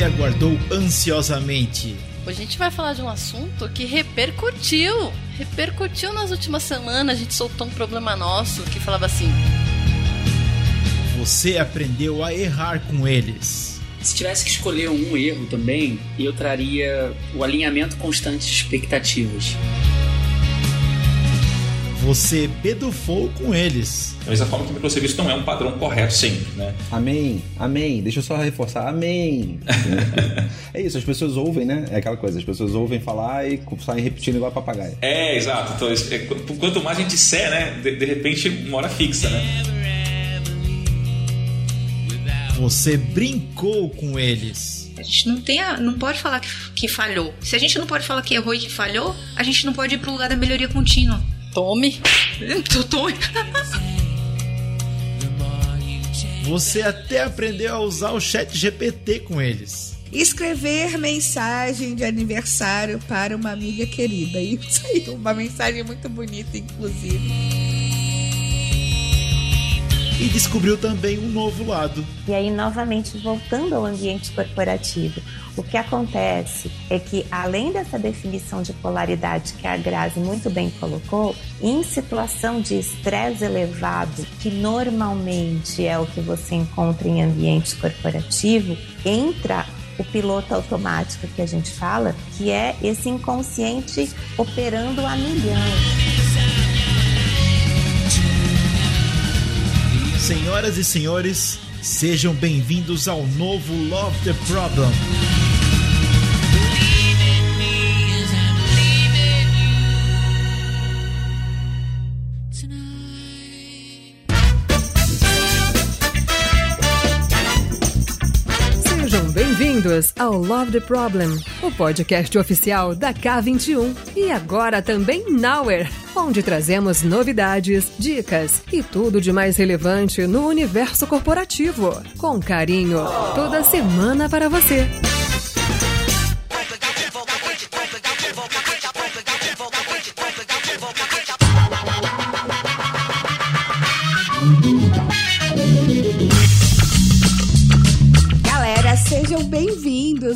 você aguardou ansiosamente. Hoje a gente vai falar de um assunto que repercutiu. Repercutiu nas últimas semanas. A gente soltou um problema nosso que falava assim: Você aprendeu a errar com eles. Se tivesse que escolher um erro também, eu traria o alinhamento constante de expectativas. Você bedufou com eles. Da mesma forma que o microserviço não é um padrão correto sempre, né? Amém, amém. Deixa eu só reforçar, amém. é isso, as pessoas ouvem, né? É aquela coisa, as pessoas ouvem falar e saem repetindo igual papagaio. É, exato. Então, é, quanto mais a gente disser, né? De, de repente, uma hora fixa, né? Você brincou com eles. A gente não tem a, não pode falar que, que falhou. Se a gente não pode falar que errou e que falhou, a gente não pode ir pro lugar da melhoria contínua. Tome. Tome. Você até aprendeu a usar o chat GPT com eles. Escrever mensagem de aniversário para uma amiga querida. Isso aí, uma mensagem muito bonita, inclusive. E descobriu também um novo lado. E aí, novamente, voltando ao ambiente corporativo, o que acontece é que, além dessa definição de polaridade que a Grazi muito bem colocou, em situação de estresse elevado, que normalmente é o que você encontra em ambiente corporativo, entra o piloto automático que a gente fala, que é esse inconsciente operando a milhão. Senhoras e senhores, sejam bem-vindos ao novo Love the Problem. Bem-vindos ao Love the Problem, o podcast oficial da K21 e agora também Nowhere, onde trazemos novidades, dicas e tudo de mais relevante no universo corporativo, com carinho, toda semana para você.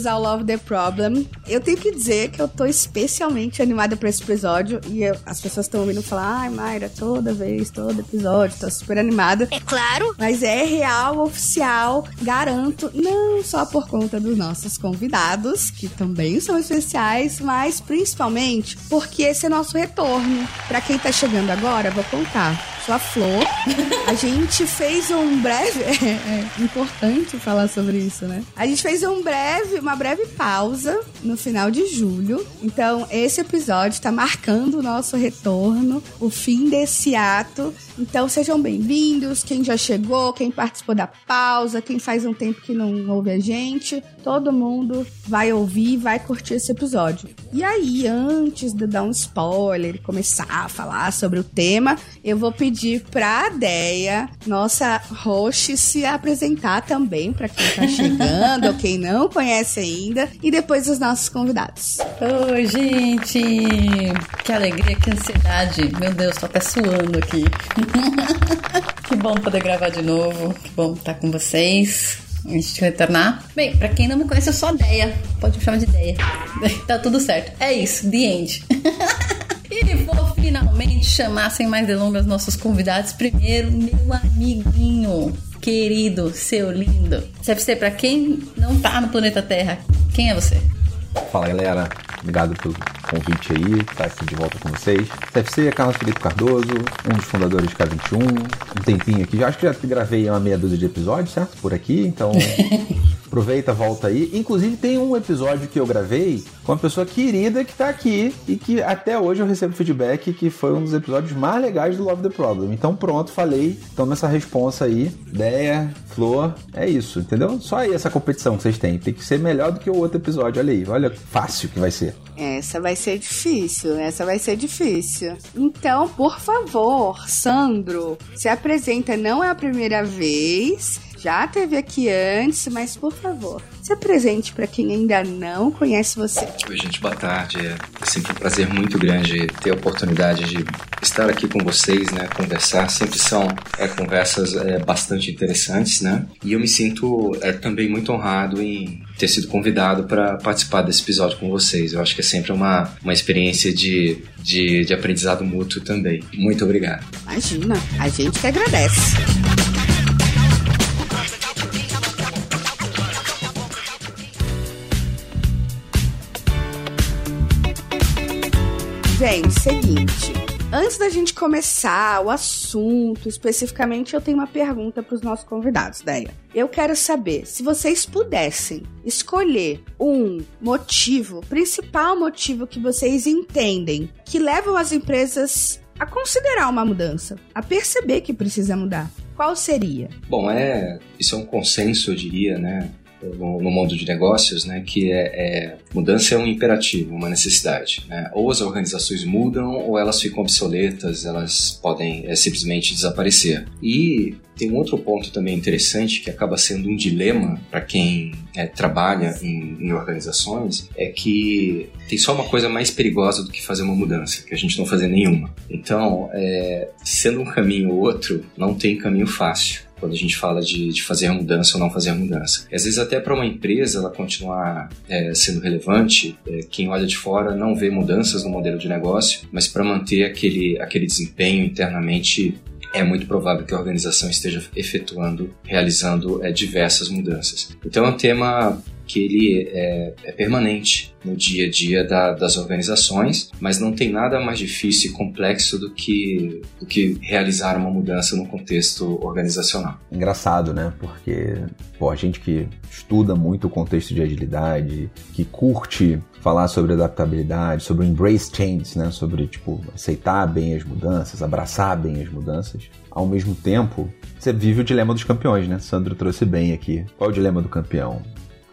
Bem-vindos ao Love the Problem. Eu tenho que dizer que eu tô especialmente animada pra esse episódio e eu- as pessoas estão ouvindo falar, ai, Mayra, toda vez, todo episódio, tô super animada. É claro. Mas é real, oficial, garanto, não só por conta dos nossos convidados, que também são especiais, mas principalmente porque esse é nosso retorno. Pra quem tá chegando agora, vou contar. Sou a Flor. A gente fez um breve. É, é importante falar sobre isso, né? A gente fez um breve, uma breve pausa no final de julho. Então, esse episódio tá marcando o nosso retorno, o fim desse ato. Então, sejam bem-vindos. Quem já chegou, quem participou da pausa, quem faz um tempo que não ouve a gente, todo mundo vai ouvir, vai curtir esse episódio. E aí, antes de dar um spoiler e começar a falar sobre o tema, eu vou pedir pra Deia, nossa host, se apresentar também pra quem tá chegando ou quem não conhece ainda, e depois os nossos convidados. Oi, gente! Que alegria, que ansiedade. Meu Deus, tô até suando aqui. que bom poder gravar de novo. Que bom estar com vocês. Antes de retornar. Bem, pra quem não me conhece, eu sou a Deia. Pode me chamar de Deia. tá tudo certo. É isso, the end. E vou finalmente chamar, sem mais delongas, nossos convidados. Primeiro, meu amiguinho, querido, seu lindo. CFC, pra quem não tá no planeta Terra, quem é você? Fala galera, obrigado pelo convite aí, estar aqui de volta com vocês. CFC é Carlos Felipe Cardoso, um dos fundadores de K21, um tempinho aqui, já acho que já gravei uma meia dúzia de episódios, certo? Por aqui, então aproveita, volta aí. Inclusive tem um episódio que eu gravei com uma pessoa querida que tá aqui e que até hoje eu recebo feedback que foi um dos episódios mais legais do Love the Problem. Então pronto, falei, toma essa responsa aí, ideia, flor, é isso, entendeu? Só aí essa competição que vocês têm, tem que ser melhor do que o outro episódio, olha aí, olha fácil que vai ser. Essa vai ser difícil, essa vai ser difícil. Então, por favor, Sandro, se apresenta, não é a primeira vez, já teve aqui antes, mas por favor, se apresente para quem ainda não conhece você. Oi, gente, boa tarde. É sempre um prazer muito grande ter a oportunidade de estar aqui com vocês, né, conversar. Sempre são é, conversas é, bastante interessantes, né? E eu me sinto é, também muito honrado em ter sido convidado para participar desse episódio com vocês. Eu acho que é sempre uma, uma experiência de, de, de aprendizado mútuo também. Muito obrigado. Imagina, a gente que agradece. Gente, seguinte. Antes da gente começar o assunto especificamente, eu tenho uma pergunta para os nossos convidados, Deia. Eu quero saber se vocês pudessem escolher um motivo, principal motivo que vocês entendem que levam as empresas a considerar uma mudança, a perceber que precisa mudar. Qual seria? Bom, é isso é um consenso, eu diria, né? No, mundo de negócios, né, que é, é, mudança é um imperativo, uma necessidade. Né? Ou as organizações mudam ou elas ficam obsoletas, elas podem é, simplesmente desaparecer. E tem um outro ponto também interessante que acaba sendo um dilema para quem é, trabalha em, em, organizações, é que tem só uma coisa mais perigosa do que fazer uma mudança, que a gente não fazer nenhuma. Então, é, sendo um caminho ou outro, não tem caminho fácil quando a gente fala de, de fazer mudança ou não fazer mudança. Às vezes até para uma empresa ela continuar é, sendo relevante, é, quem olha de fora não vê mudanças no modelo de negócio, mas para manter aquele, aquele desempenho internamente é muito provável que a organização esteja efetuando, realizando é, diversas mudanças. Então é um tema que ele é, é permanente no dia a dia da, das organizações, mas não tem nada mais difícil e complexo do que, do que realizar uma mudança no contexto organizacional. Engraçado, né? Porque pô, a gente que estuda muito o contexto de agilidade, que curte falar sobre adaptabilidade, sobre embrace change, né? Sobre tipo aceitar bem as mudanças, abraçar bem as mudanças. Ao mesmo tempo, você vive o dilema dos campeões, né? Sandro trouxe bem aqui. Qual é o dilema do campeão?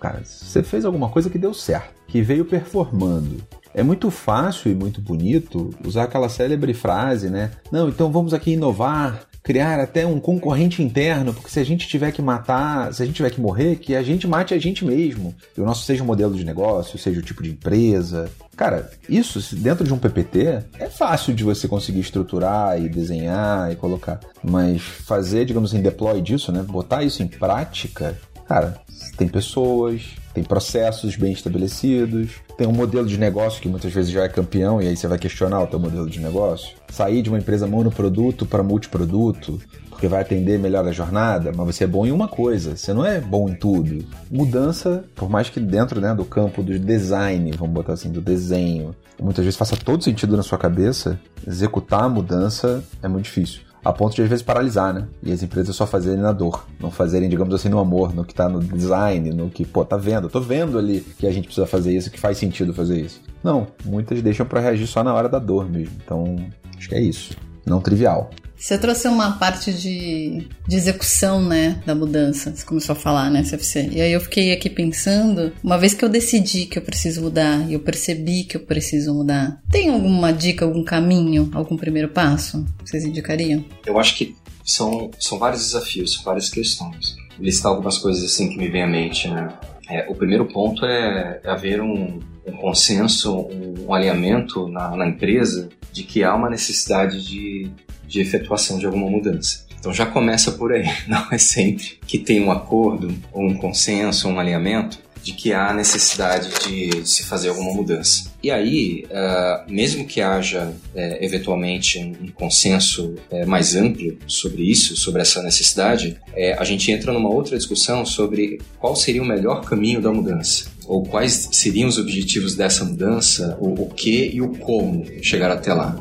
Cara, você fez alguma coisa que deu certo, que veio performando. É muito fácil e muito bonito usar aquela célebre frase, né? Não, então vamos aqui inovar, criar até um concorrente interno, porque se a gente tiver que matar, se a gente tiver que morrer, que a gente mate a gente mesmo. E o nosso seja o modelo de negócio, seja o tipo de empresa. Cara, isso dentro de um PPT é fácil de você conseguir estruturar e desenhar e colocar, mas fazer, digamos assim, deploy disso, né? Botar isso em prática, cara, tem pessoas, tem processos bem estabelecidos, tem um modelo de negócio que muitas vezes já é campeão e aí você vai questionar o teu modelo de negócio. Sair de uma empresa monoproduto para multiproduto, porque vai atender melhor a jornada, mas você é bom em uma coisa, você não é bom em tudo. Mudança, por mais que dentro né, do campo do design, vamos botar assim, do desenho, muitas vezes faça todo sentido na sua cabeça, executar a mudança é muito difícil a ponto de às vezes paralisar, né? E as empresas só fazerem na dor, não fazerem, digamos assim, no amor, no que tá no design, no que, pô, tá vendo, tô vendo ali que a gente precisa fazer isso, que faz sentido fazer isso. Não, muitas deixam para reagir só na hora da dor mesmo. Então, acho que é isso. Não trivial. Você trouxe uma parte de, de execução, né, da mudança. Você começou a falar, né, CFC? E aí eu fiquei aqui pensando, uma vez que eu decidi que eu preciso mudar e eu percebi que eu preciso mudar, tem alguma dica, algum caminho, algum primeiro passo que vocês indicariam? Eu acho que são, são vários desafios, várias questões. Listar algumas coisas assim que me vem à mente, né? É, o primeiro ponto é, é haver um, um consenso, um, um alinhamento na, na, empresa de que há uma necessidade de de efetuação de alguma mudança. Então já começa por aí, não é sempre que tem um acordo, ou um consenso, ou um alinhamento de que há necessidade de, se fazer alguma mudança. E aí, uh, mesmo que haja é, eventualmente um consenso é, mais amplo sobre isso, sobre essa necessidade, é, a gente entra numa outra discussão sobre qual seria o melhor caminho da mudança ou quais seriam os objetivos dessa mudança, o, o que e o como chegar até lá?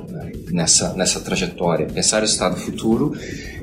Nessa, nessa trajetória. Pensar o estado futuro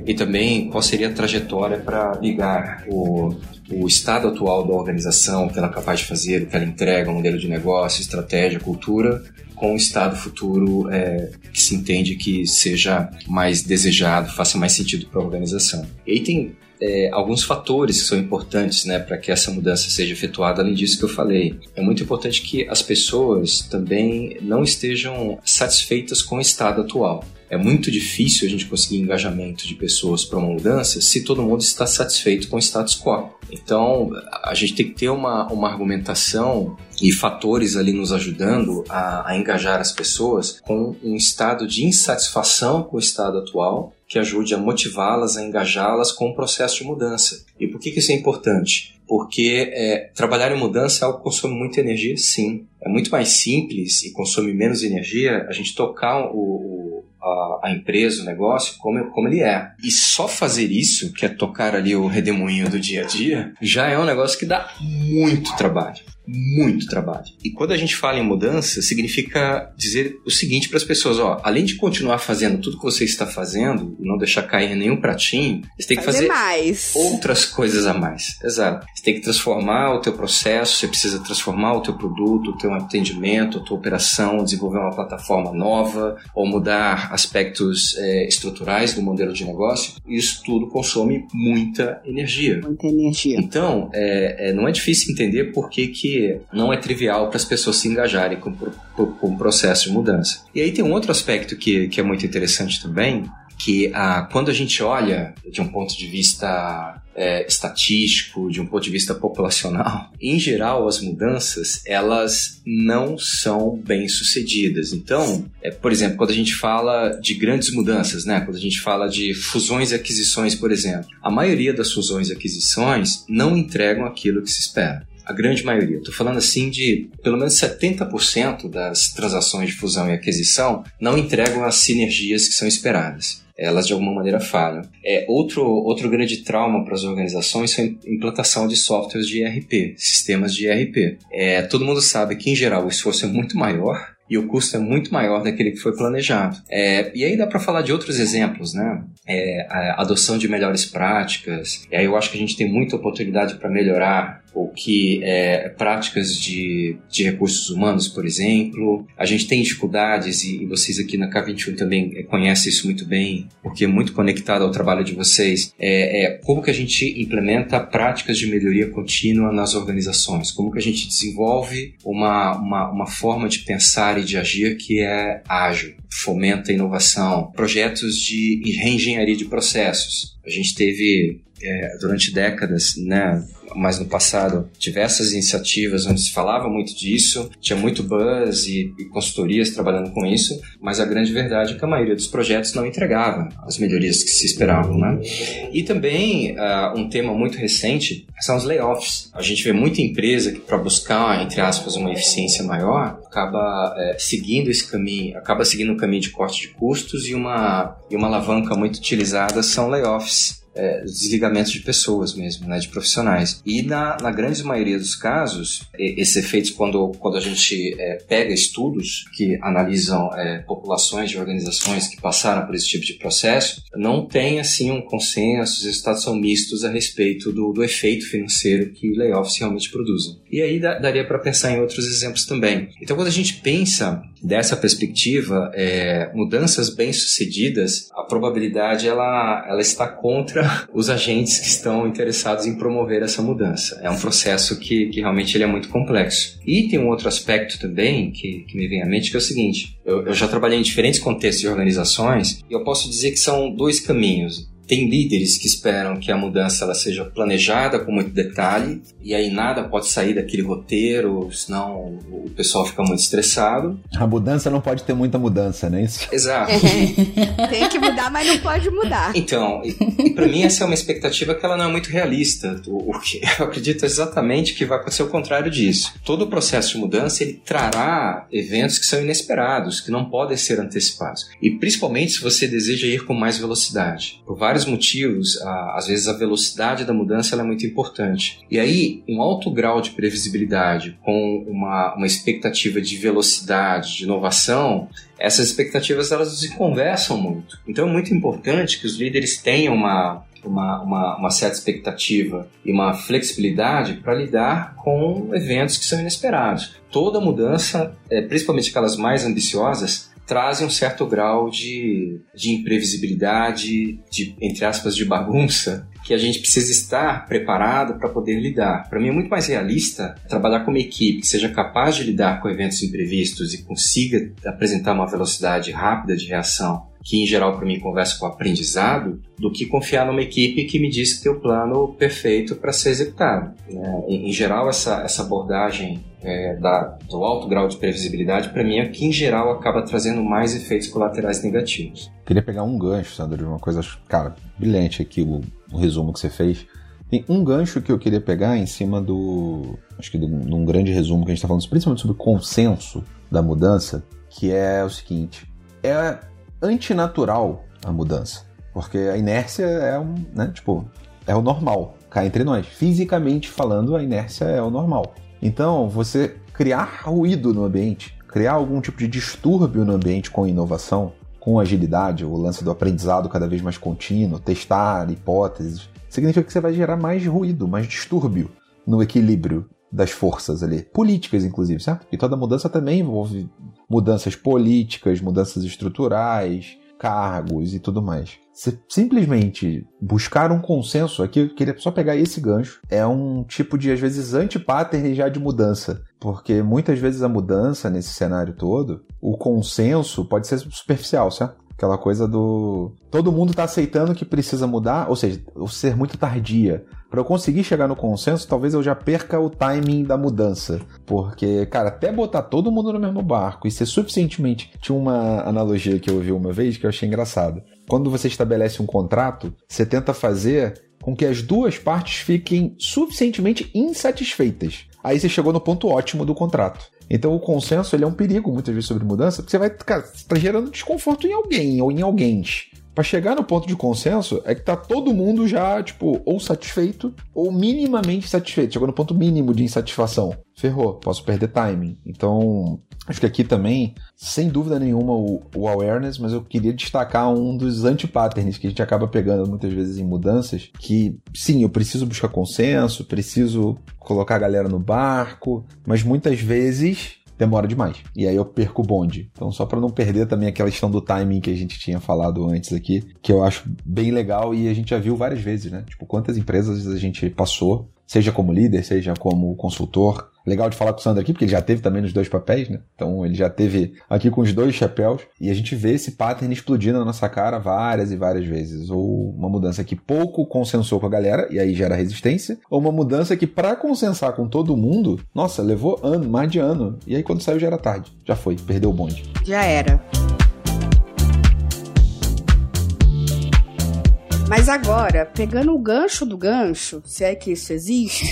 e também qual seria a trajetória para ligar o, o estado atual da organização, o que ela é capaz de fazer, o que ela entrega, o modelo de negócio, estratégia, cultura, com o estado futuro é, que se entende que seja mais desejado, faça mais sentido para a organização. E aí tem é, alguns fatores que são importantes né, para que essa mudança seja efetuada, além disso que eu falei. É muito importante que as pessoas também não estejam satisfeitas com o estado atual. É muito difícil a gente conseguir engajamento de pessoas para uma mudança se todo mundo está satisfeito com o status quo. Então, a gente tem que ter uma, uma argumentação e fatores ali nos ajudando a, a engajar as pessoas com um estado de insatisfação com o estado atual que ajude a motivá-las, a engajá-las com o processo de mudança. E por que, que isso é importante? Porque é, trabalhar em mudança é algo que consome muita energia, sim. É muito mais simples e consome menos energia a gente tocar o, o a, a, empresa, o negócio, como, como ele é. E só fazer isso, que é tocar ali o redemoinho do dia a dia, já é um negócio que dá muito trabalho muito trabalho. E quando a gente fala em mudança, significa dizer o seguinte para as pessoas: ó, além de continuar fazendo tudo que você está fazendo e não deixar cair nenhum pratinho, você tem que fazer, fazer mais. outras coisas a mais. Exato. Você tem que transformar o teu processo, você precisa transformar o teu produto, o teu atendimento, a tua operação, desenvolver uma plataforma nova ou mudar aspectos é, estruturais do modelo de negócio. Isso tudo consome muita energia. Muita energia. Então, é, é, não é difícil entender por que, que não é trivial para as pessoas se engajarem com, com, o processo de mudança. E aí tem um outro aspecto que, que é muito interessante também, que ah, quando a gente olha de um ponto de vista é, estatístico, de um ponto de vista populacional, em geral as mudanças elas não são bem sucedidas. Então, é, por exemplo, quando a gente fala de grandes mudanças, né, quando a gente fala de fusões e aquisições, por exemplo, a maioria das fusões e aquisições não entregam aquilo que se espera a grande maioria. Estou falando assim de pelo menos 70% das transações de fusão e aquisição não entregam as sinergias que são esperadas elas de alguma maneira falham. É, outro, outro grande trauma para as organizações é a implantação de softwares de ERP, sistemas de ERP. É, todo mundo sabe que, em geral, o esforço é muito maior e o custo é muito maior daquele que foi planejado. É, e aí dá para falar de outros exemplos, né? É, a adoção de melhores práticas. E aí eu acho que a gente tem muita oportunidade para melhorar o que é práticas de, de recursos humanos, por exemplo. A gente tem dificuldades e, vocês aqui na K21 também conhecem isso muito bem, porque é muito conectado ao trabalho de vocês. É, é como que a gente implementa práticas de melhoria contínua nas organizações? Como que a gente desenvolve uma, uma, uma forma de pensar e de agir que é ágil, fomenta a inovação, projetos de reengenharia de processos. A gente teve é, durante décadas, né, mas no passado, diversas iniciativas onde se falava muito disso, tinha muito buzz e, e consultorias trabalhando com isso, mas a grande verdade é que a maioria dos projetos não entregava as melhorias que se esperavam, né? E também uh, um tema muito recente são os layoffs. A gente vê muita empresa que para buscar, entre aspas, uma eficiência maior, acaba é, seguindo esse caminho, acaba seguindo um caminho de corte de custos e uma, e uma alavanca muito utilizada são layoffs é, desligamentos de pessoas mesmo, né, de profissionais. E na, na grande maioria dos casos, esses efeitos, quando, quando a gente é, pega estudos que analisam é, populações de organizações que passaram por esse tipo de processo, não tem assim um consenso, os resultados são mistos a respeito do, do efeito financeiro que layoffs realmente produzem. E aí dá, daria para pensar em outros exemplos também. Então, quando a gente pensa dessa perspectiva, é, mudanças bem-sucedidas, a probabilidade ela, ela está contra os agentes que estão interessados em promover essa mudança. É um processo que, que realmente ele é muito complexo. E tem um outro aspecto também que, que me vem à mente, que é o seguinte, eu, eu já trabalhei em diferentes contextos de organizações e eu posso dizer que são dois caminhos tem líderes que esperam que a mudança ela seja planejada com muito detalhe e aí nada pode sair daquele roteiro, senão o pessoal fica muito estressado. A mudança não pode ter muita mudança, né? Isso? Exato. tem que mudar, mas não pode mudar. Então, e, e para mim essa é uma expectativa que ela não é muito realista. O, o que eu acredito exatamente que vai acontecer o contrário disso. Todo o processo de mudança ele trará eventos que são inesperados, que não podem ser antecipados. E principalmente se você deseja ir com mais velocidade. Por vários vários motivos, às vezes a velocidade da mudança é muito importante. E aí, um alto grau de previsibilidade com uma, uma expectativa de velocidade, de inovação, essas expectativas elas se conversam muito. Então é muito importante que os líderes tenham uma, uma, uma, uma, certa expectativa e uma flexibilidade para lidar com eventos que são inesperados. Toda mudança, é, principalmente aquelas mais ambiciosas, trazem um certo grau de, de imprevisibilidade, de, entre aspas, de bagunça, que a gente precisa estar preparado para poder lidar. Para mim é muito mais realista trabalhar com uma equipe que seja capaz de lidar com eventos imprevistos e consiga apresentar uma velocidade rápida de reação que em geral para mim conversa com aprendizado, do que confiar numa equipe que me diz que tem o plano perfeito para ser executado. Né? Em, em, geral, essa, essa abordagem é, da, do alto grau de previsibilidade, para mim, é que em geral acaba trazendo mais efeitos colaterais negativos. Queria pegar um gancho, Sandro, de uma coisa, cara, brilhante aqui o, o resumo que você fez. Tem um gancho que eu queria pegar em cima do. Acho que de um grande resumo que a gente está falando, principalmente sobre o consenso da mudança, que é o seguinte: é antinatural a mudança. Porque a inércia é um, né, tipo, é o normal, cá entre nós. Fisicamente falando, a inércia é o normal. Então, você criar ruído no ambiente, criar algum tipo de distúrbio no ambiente com inovação, com agilidade, o lance do aprendizado cada vez mais contínuo, testar hipóteses, significa que você vai gerar mais ruído, mais distúrbio no equilíbrio das forças ali, políticas inclusive, certo? E toda mudança também envolve mudanças políticas, mudanças estruturais, cargos e tudo mais. Se simplesmente buscar um consenso, aqui queria só pegar esse gancho, é um tipo de, às vezes, anti-pattern já de mudança. Porque muitas vezes a mudança nesse cenário todo, o consenso pode ser superficial, certo? Aquela coisa do. Todo mundo está aceitando que precisa mudar, ou seja, ser muito tardia. Para eu conseguir chegar no consenso, talvez eu já perca o timing da mudança. Porque, cara, até botar todo mundo no mesmo barco e ser suficientemente. Tinha uma analogia que eu ouvi uma vez que eu achei engraçado. Quando você estabelece um contrato, você tenta fazer com que as duas partes fiquem suficientemente insatisfeitas. Aí você chegou no ponto ótimo do contrato. Então o consenso ele é um perigo muitas vezes sobre mudança, porque você vai cara, tá gerando desconforto em alguém ou em alguém. Para chegar no ponto de consenso é que tá todo mundo já, tipo, ou satisfeito ou minimamente satisfeito. Chegou no ponto mínimo de insatisfação. Ferrou, posso perder timing. Então, acho que aqui também, sem dúvida nenhuma, o, o awareness, mas eu queria destacar um dos anti-patterns que a gente acaba pegando muitas vezes em mudanças, que sim, eu preciso buscar consenso, preciso colocar a galera no barco, mas muitas vezes demora demais. E aí eu perco o bonde. Então, só para não perder também aquela questão do timing que a gente tinha falado antes aqui, que eu acho bem legal e a gente já viu várias vezes, né? Tipo, quantas empresas a gente passou, seja como líder, seja como consultor, Legal de falar com o Sandro aqui, porque ele já teve também nos dois papéis, né? Então ele já teve aqui com os dois chapéus. E a gente vê esse pattern explodindo na nossa cara várias e várias vezes. Ou uma mudança que pouco consensou com a galera, e aí gera resistência. Ou uma mudança que, para consensar com todo mundo, nossa, levou ano, mais de ano. E aí quando saiu já era tarde. Já foi, perdeu o bonde. Já era. Mas agora, pegando o gancho do gancho, se é que isso existe,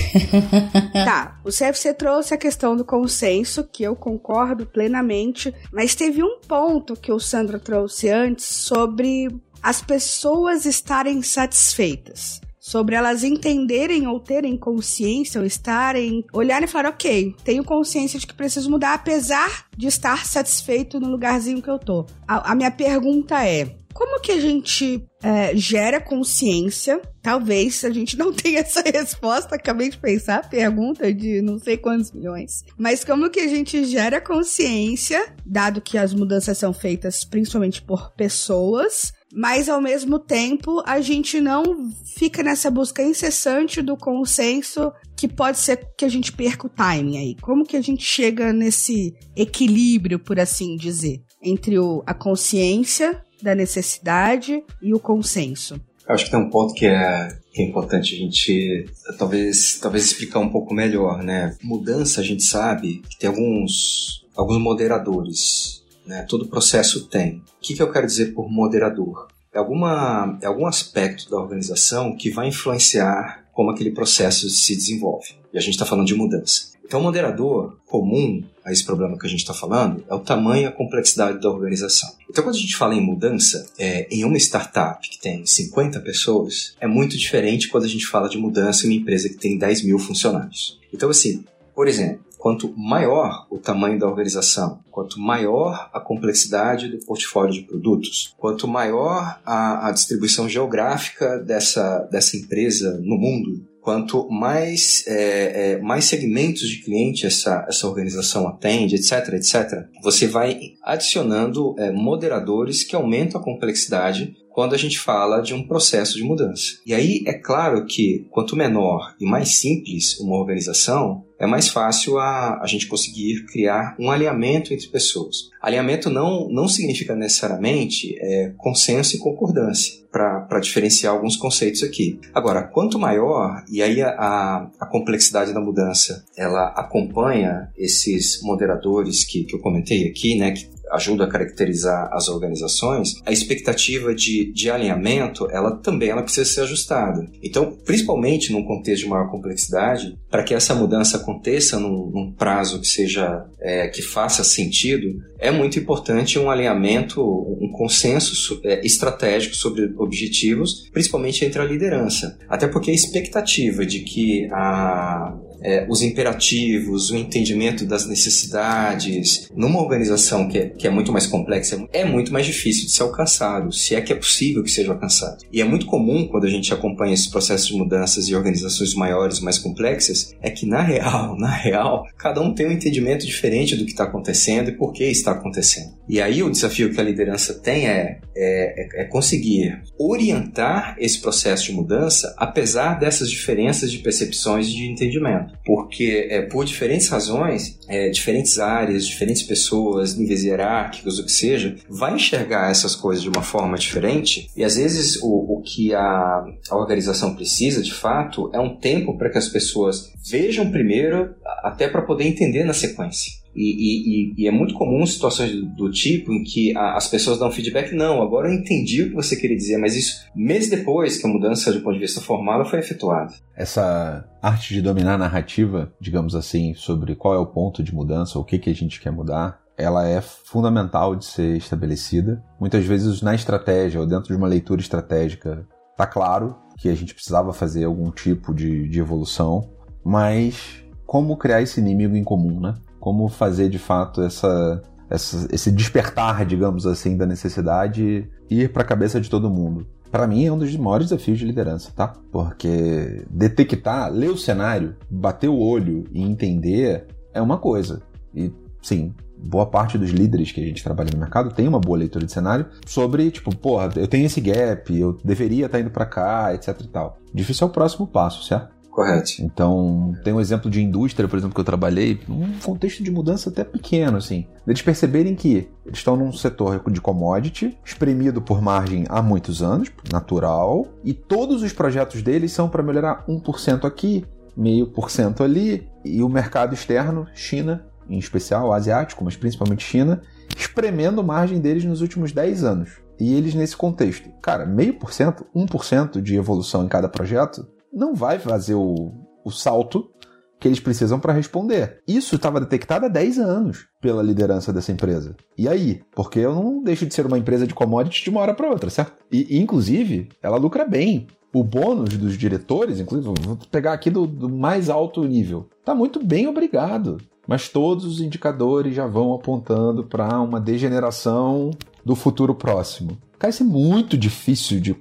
tá, o CFC trouxe a questão do consenso, que eu concordo plenamente, mas teve um ponto que o Sandro trouxe antes sobre as pessoas estarem satisfeitas sobre elas entenderem ou terem consciência ou estarem, olharem e falar, ok, tenho consciência de que preciso mudar, apesar de estar satisfeito no lugarzinho que eu tô. A, a minha pergunta é: como que a gente é, gera consciência? Talvez a gente não tenha essa resposta, acabei de pensar, pergunta de não sei quantos milhões. Mas como que a gente gera consciência, dado que as mudanças são feitas principalmente por pessoas, mas ao mesmo tempo a gente não fica nessa busca incessante do consenso que pode ser que a gente perca o timing aí. Como que a gente chega nesse equilíbrio, por assim dizer, entre o, a consciência da necessidade e o consenso. acho que tem um ponto que é, que é importante a gente talvez, talvez explicar um pouco melhor, né? Mudança a gente sabe que tem alguns, alguns moderadores, né? Todo processo tem. O que, que eu quero dizer por moderador? É, alguma, é algum aspecto da organização que vai influenciar como aquele processo se desenvolve. E a gente está falando de mudança. Então, o moderador comum a esse problema que a gente está falando é o tamanho e a complexidade da organização. Então, quando a gente fala em mudança, é, em uma startup que tem 50 pessoas, é muito diferente quando a gente fala de mudança em uma empresa que tem 10 mil funcionários. Então, assim, por exemplo, quanto maior o tamanho da organização, quanto maior a complexidade do portfólio de produtos, quanto maior a, a distribuição geográfica dessa, dessa empresa no mundo, quanto mais, é, é, mais segmentos de cliente essa, essa organização atende, etc, etc, você vai adicionando é, moderadores que aumentam a complexidade quando a gente fala de um processo de mudança. E aí é claro que quanto menor e mais simples uma organização, é mais fácil a, a gente conseguir criar um alinhamento entre pessoas. Alinhamento não, não significa necessariamente é, consenso e concordância, para diferenciar alguns conceitos aqui. Agora, quanto maior, e aí a, a complexidade da mudança, ela acompanha esses moderadores que, que eu comentei aqui, né, que ajuda a caracterizar as organizações, a expectativa de, de alinhamento, ela também ela precisa ser ajustada. Então, principalmente num contexto de maior complexidade, para que essa mudança aconteça num, num prazo que seja é, que faça sentido, é muito importante um alinhamento, um consenso é, estratégico sobre objetivos, principalmente entre a liderança. Até porque a expectativa de que a é, os imperativos, o entendimento das necessidades, numa organização que é, que é muito mais complexa, é muito mais difícil de ser alcançado, se é que é possível que seja alcançado. E é muito comum, quando a gente acompanha esses processos de mudanças e organizações maiores, mais complexas, é que na real, na real, cada um tem um entendimento diferente do que está acontecendo e por que está acontecendo. E aí o desafio que a liderança tem é, é, é conseguir orientar esse processo de mudança, apesar dessas diferenças de percepções e de entendimento porque é, por diferentes razões, é, diferentes áreas, diferentes pessoas, níveis hierárquicos, o que seja, vai enxergar essas coisas de uma forma diferente e às vezes o, o que a, a organização precisa de fato é um tempo para que as pessoas vejam primeiro, até para poder entender na sequência. E, e, e, é muito comum situações do, tipo em que as pessoas dão feedback, não, agora eu entendi o que você queria dizer, mas isso meses depois que a mudança do ponto de vista formal foi efetuada. Essa arte de dominar a narrativa, digamos assim, sobre qual é o ponto de mudança, o que, que a gente quer mudar, ela é fundamental de ser estabelecida. Muitas vezes na estratégia ou dentro de uma leitura estratégica tá claro que a gente precisava fazer algum tipo de, de evolução, mas como criar esse inimigo em comum, né? Como fazer de fato essa, essa esse despertar, digamos assim, da necessidade ir para a cabeça de todo mundo. Para mim é um dos maiores desafios de liderança, tá? Porque detectar, ler o cenário, bater o olho e entender é uma coisa. E sim, boa parte dos líderes que a gente trabalha no mercado tem uma boa leitura de cenário sobre, tipo, porra, eu tenho esse gap, eu deveria estar indo para cá, etc e tal. Difícil é o próximo passo, certo? Correto. Então, tem um exemplo de indústria, por exemplo, que eu trabalhei, um contexto de mudança até pequeno, assim. Eles perceberem que eles estão num setor de commodity, espremido por margem há muitos anos, natural, e todos os projetos deles são para melhorar 1% aqui, meio por cento ali, e o mercado externo, China, em especial, asiático, mas principalmente China, espremendo margem deles nos últimos 10 anos. E eles nesse contexto. Cara, meio por cento, 1% de evolução em cada projeto não vai fazer o, o salto que eles precisam para responder. Isso estava detectado há 10 anos pela liderança dessa empresa. E aí? Porque eu não deixo de ser uma empresa de commodities de uma hora para outra, certo? E, inclusive, ela lucra bem. O bônus dos diretores, inclusive, vou pegar aqui do, do mais alto nível, tá muito bem, obrigado. Mas todos os indicadores já vão apontando para uma degeneração do futuro próximo. Cara, isso é muito difícil de,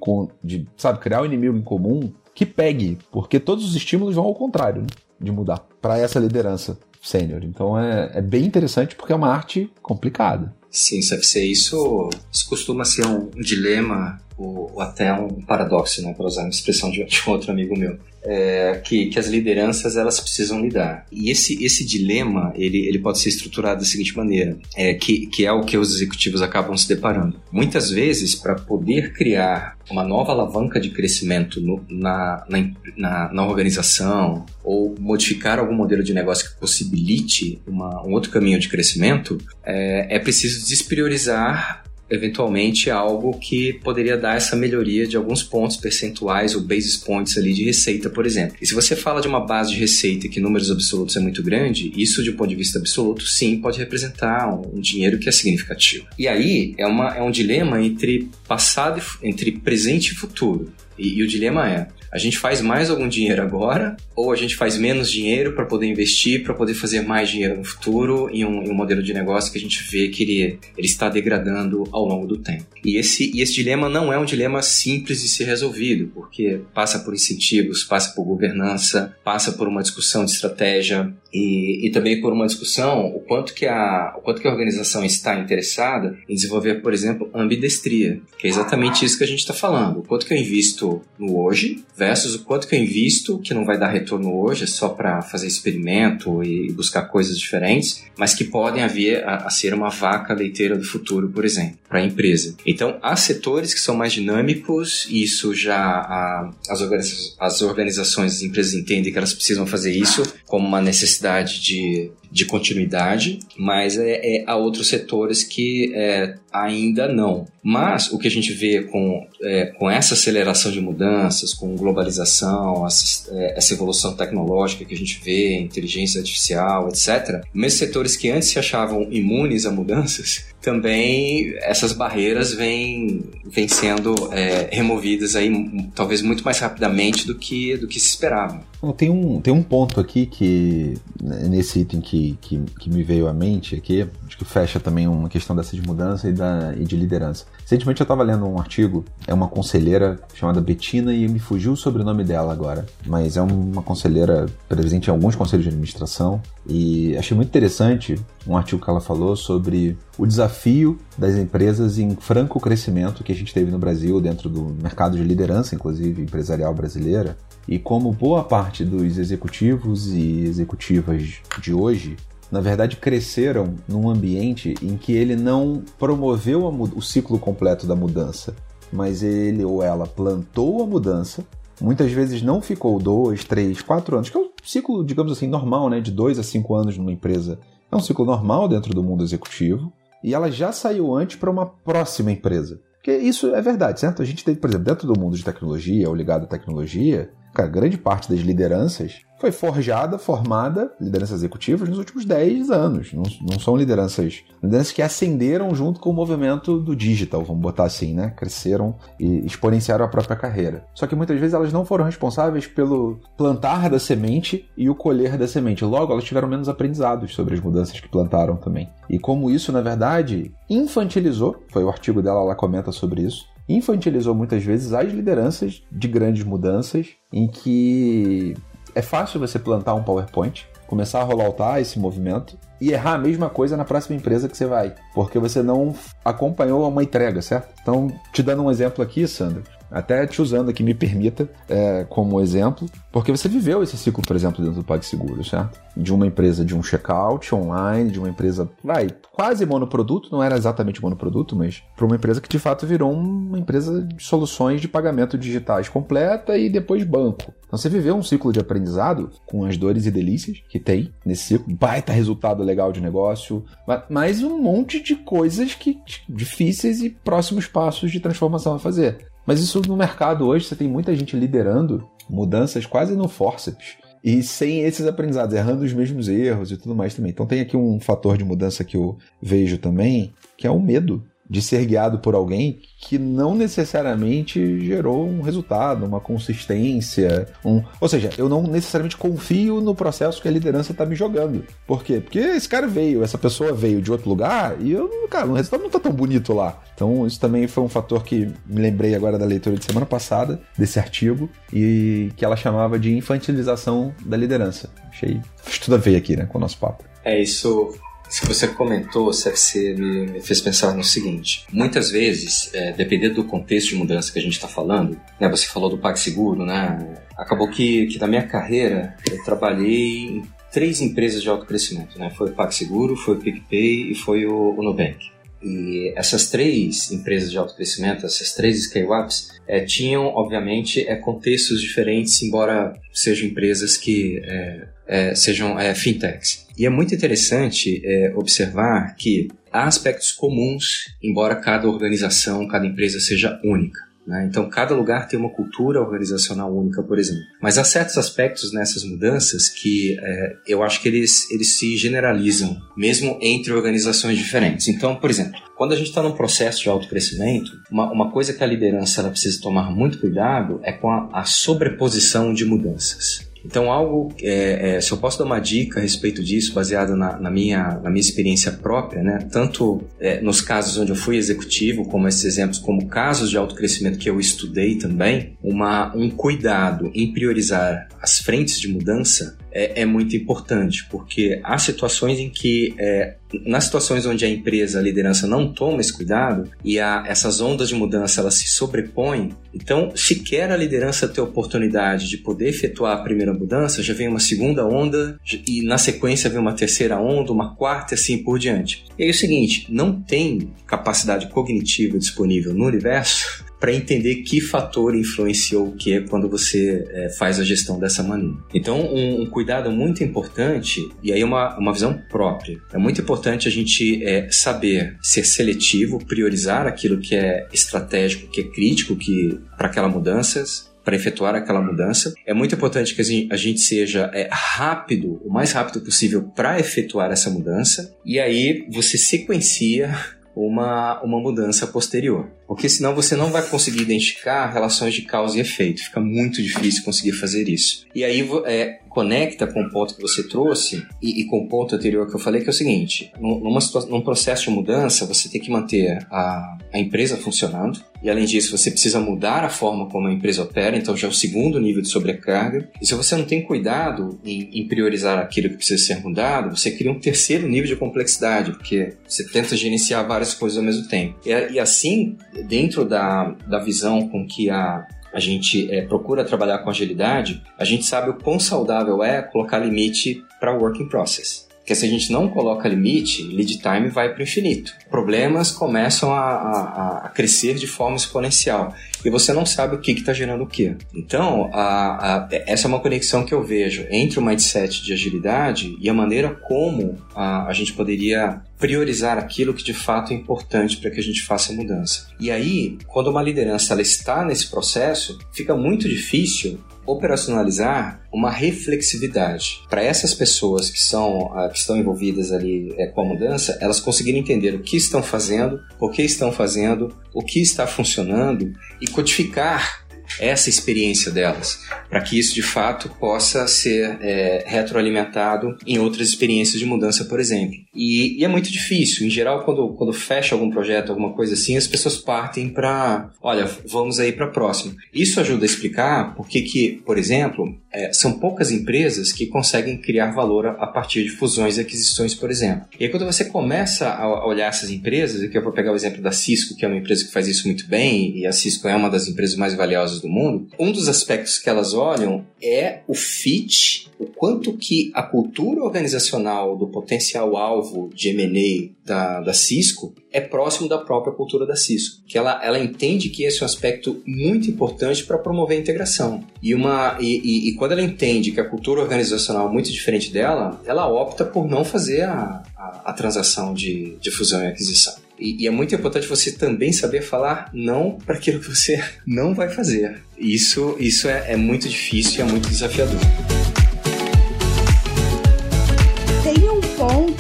de sabe, criar um inimigo em comum que pegue, porque todos os estímulos vão ao contrário né, de mudar para essa liderança sênior. Então é, é bem interessante porque é uma arte complicada. Sim, CFC, isso, isso costuma ser um, um dilema ou, ou, até um paradoxo, né, para usar uma expressão de, de outro amigo meu é, que, que as lideranças elas precisam lidar. E esse, esse dilema ele, ele pode ser estruturado da seguinte maneira, é, que, que é o que os executivos acabam se deparando. Muitas vezes, para poder criar uma nova alavanca de crescimento no, na, na, na, na, organização ou modificar algum modelo de negócio que possibilite uma, um outro caminho de crescimento, é, é preciso despriorizar eventualmente algo que poderia dar essa melhoria de alguns pontos percentuais ou basis points ali de receita, por exemplo. E se você fala de uma base de receita que números absolutos é muito grande, isso de um ponto de vista absoluto, sim, pode representar um dinheiro que é significativo. E aí é, uma, é um dilema entre passado, entre presente e futuro. E, e o dilema é: a gente faz mais algum dinheiro agora ou a gente faz menos dinheiro para poder investir, para poder fazer mais dinheiro no futuro em um, em um, modelo de negócio que a gente vê que ele, ele está degradando ao longo do tempo. E esse, e esse dilema não é um dilema simples de ser resolvido, porque passa por incentivos, passa por governança, passa por uma discussão de estratégia e, e também por uma discussão o quanto que a, o quanto que a organização está interessada em desenvolver, por exemplo, ambidestria, que é exatamente isso que a gente está falando. O quanto que eu invisto no hoje versus o quanto que eu invisto, que não vai dar retorno hoje, é só para fazer experimento e buscar coisas diferentes, mas que podem haver a, a ser uma vaca leiteira do futuro, por exemplo, para a empresa. Então, há setores que são mais dinâmicos, e isso já a, as, organizações, as organizações, as empresas entendem que elas precisam fazer isso como uma necessidade de de continuidade, mas é, é, há outros setores que é, ainda não. Mas o que a gente vê com, é, com essa aceleração de mudanças, com globalização, essa, é, essa, evolução tecnológica que a gente vê, inteligência artificial, etc., mesmo setores que antes se achavam imunes a mudanças, também essas barreiras vêm, vêm sendo é, removidas aí talvez muito mais rapidamente do que, do que se esperava. Tem um, tem um ponto aqui que, nesse item que, que, que me veio à mente aqui, acho que fecha também uma questão dessa de mudança e, da, e de liderança. Recentemente eu estava lendo um artigo, é uma conselheira chamada Bettina e me fugiu o sobrenome dela agora, mas é uma conselheira presente em alguns conselhos de administração e achei muito interessante um artigo que ela falou sobre o desafio das empresas em franco crescimento que a gente teve no Brasil dentro do mercado de liderança, inclusive empresarial brasileira, e como boa parte dos executivos e executivas de hoje na verdade, cresceram num ambiente em que ele não promoveu o ciclo completo da mudança, mas ele ou ela plantou a mudança. Muitas vezes não ficou dois, três, quatro anos, que é um ciclo, digamos assim, normal, né? De dois a cinco anos numa empresa. É um ciclo normal dentro do mundo executivo. E ela já saiu antes para uma próxima empresa. Porque isso é verdade, certo? A gente teve, por exemplo, dentro do mundo de tecnologia ou ligado à tecnologia, cara, grande parte das lideranças foi forjada, formada, lideranças executivas, nos últimos 10 anos. Não, não são lideranças, lideranças que ascenderam junto com o movimento do digital, vamos botar assim, né? Cresceram e exponenciaram a própria carreira. Só que muitas vezes elas não foram responsáveis pelo plantar da semente e o colher da semente. Logo, elas tiveram menos aprendizados sobre as mudanças que plantaram também. E como isso, na verdade, infantilizou, foi o artigo dela, ela comenta sobre isso, infantilizou muitas vezes as lideranças de grandes mudanças em que é fácil você plantar um PowerPoint, começar a rolloutar esse movimento e errar a mesma coisa na próxima empresa que você vai, porque você não acompanhou uma entrega, certo? Então, te dando um exemplo aqui, Sandro, até te usando aqui, me permita é, como exemplo, porque você viveu esse ciclo, por exemplo, dentro do PagSeguro, certo? De uma empresa de um checkout online, de uma empresa, vai, quase monoproduto, não era exatamente monoproduto, mas para uma empresa que de fato virou uma empresa de soluções de pagamento digitais completa e depois banco. Então você viveu um ciclo de aprendizado com as dores e delícias que tem nesse ciclo, baita resultado legal de negócio, mas um monte de coisas que difíceis e próximos passos de transformação a fazer. Mas isso no mercado hoje, você tem muita gente liderando mudanças quase no forceps. E sem esses aprendizados, errando os mesmos erros e tudo mais também. Então tem aqui um fator de mudança que eu vejo também, que é o medo de ser guiado por alguém que não necessariamente gerou um resultado, uma consistência, um, ou seja, eu não necessariamente confio no processo que a liderança está me jogando. Por quê? Porque esse cara veio, essa pessoa veio de outro lugar e eu, cara, o resultado não está tão bonito lá. Então isso também foi um fator que me lembrei agora da leitura de semana passada desse artigo e que ela chamava de infantilização da liderança. Achei tudo a ver aqui, né, com o nosso papo. É isso que você comentou, CFC, me, me fez pensar no seguinte: muitas vezes, é, dependendo do contexto de mudança que a gente está falando, né, você falou do PagSeguro, né? Acabou que, que na minha carreira eu trabalhei em três empresas de alto crescimento, né? Foi o PagSeguro, foi o PicPay e foi o, o Nubank. E essas três empresas de alto crescimento, essas três scale-ups, é, tinham, obviamente, é, contextos diferentes, embora sejam empresas que é, é, sejam é, fintechs. E é muito interessante é, observar que há aspectos comuns, embora cada organização, cada empresa seja única. Né? Então, cada lugar tem uma cultura organizacional única, por exemplo. Mas há certos aspectos nessas mudanças que é, eu acho que eles, eles se generalizam, mesmo entre organizações diferentes. Então, por exemplo, quando a gente está num processo de autocrescimento, uma, uma coisa que a liderança ela precisa tomar muito cuidado é com a, a sobreposição de mudanças. Então, algo, é, é, se eu posso dar uma dica a respeito disso, baseada na, na, minha, na minha experiência própria, né? tanto é, nos casos onde eu fui executivo, como esses exemplos, como casos de autocrescimento que eu estudei também, uma, um cuidado em priorizar as frentes de mudança é, é muito importante, porque há situações em que, é, nas situações onde a empresa, a liderança não toma esse cuidado e há essas ondas de mudança elas se sobrepõem, então sequer a liderança ter oportunidade de poder efetuar a primeira mudança, já vem uma segunda onda e na sequência vem uma terceira onda, uma quarta e assim por diante. E aí é o seguinte, não tem capacidade cognitiva disponível no universo para entender que fator influenciou o que quando você é, faz a gestão dessa maneira. Então, um, um, cuidado muito importante, e aí uma, uma visão própria, é muito importante a gente é, saber ser seletivo, priorizar aquilo que é estratégico, que é crítico que para aquela mudanças, para efetuar aquela mudança. É muito importante que a gente seja é, rápido, o mais rápido possível para efetuar essa mudança. E aí você sequencia uma, uma mudança posterior. Porque senão você não vai conseguir identificar relações de causa e efeito. Fica muito difícil conseguir fazer isso. E aí é, conecta com o ponto que você trouxe e, e, com o ponto anterior que eu falei, que é o seguinte: numa, num processo de mudança, você tem que manter a, a empresa funcionando. E além disso, você precisa mudar a forma como a empresa opera, então já é o segundo nível de sobrecarga. E se você não tem cuidado em, em priorizar aquilo que precisa ser mudado, você cria um terceiro nível de complexidade, porque você tenta gerenciar várias coisas ao mesmo tempo. E, e assim, dentro da, da visão com que a, a gente é, procura trabalhar com agilidade, a gente sabe o quão saudável é colocar limite para o working process. Porque se a gente não coloca limite, lead time vai para o infinito. Problemas começam a, a, a, crescer de forma exponencial e você não sabe o que está gerando o que. Então, a, essa é uma conexão que eu vejo entre o mindset de agilidade e a maneira como a, gente poderia priorizar aquilo que de fato é importante para que a gente faça a mudança. E aí, quando uma liderança ela está nesse processo, fica muito difícil operacionalizar uma reflexividade para essas pessoas que são ah, que estão envolvidas ali é, com a mudança, elas conseguirem entender o que estão fazendo, por que estão fazendo, o que está funcionando e codificar essa experiência delas, para que isso de fato possa ser é, retroalimentado em outras experiências de mudança, por exemplo. E, e, é muito difícil. Em geral, quando, quando fecha algum projeto, alguma coisa assim, as pessoas partem para, olha, vamos aí para a próxima. Isso ajuda a explicar porque que, por exemplo, é, são poucas empresas que conseguem criar valor a, a, partir de fusões e aquisições, por exemplo. E aí, quando você começa a olhar essas empresas, aqui eu vou pegar o exemplo da Cisco, que é uma empresa que faz isso muito bem, e a Cisco é uma das empresas mais valiosas do mundo, um dos aspectos que elas olham é o fit, o quanto que a cultura organizacional do potencial alvo de M&A da, da Cisco é próximo da própria cultura da Cisco, que ela, ela entende que esse é um aspecto muito importante para promover a integração. E, uma, e, e, e, quando ela entende que a cultura organizacional é muito diferente dela, ela opta por não fazer a, a, a transação de, de fusão e aquisição. E, e, é muito importante você também saber falar não para aquilo que você não vai fazer. Isso, isso é, é muito difícil e é muito desafiador.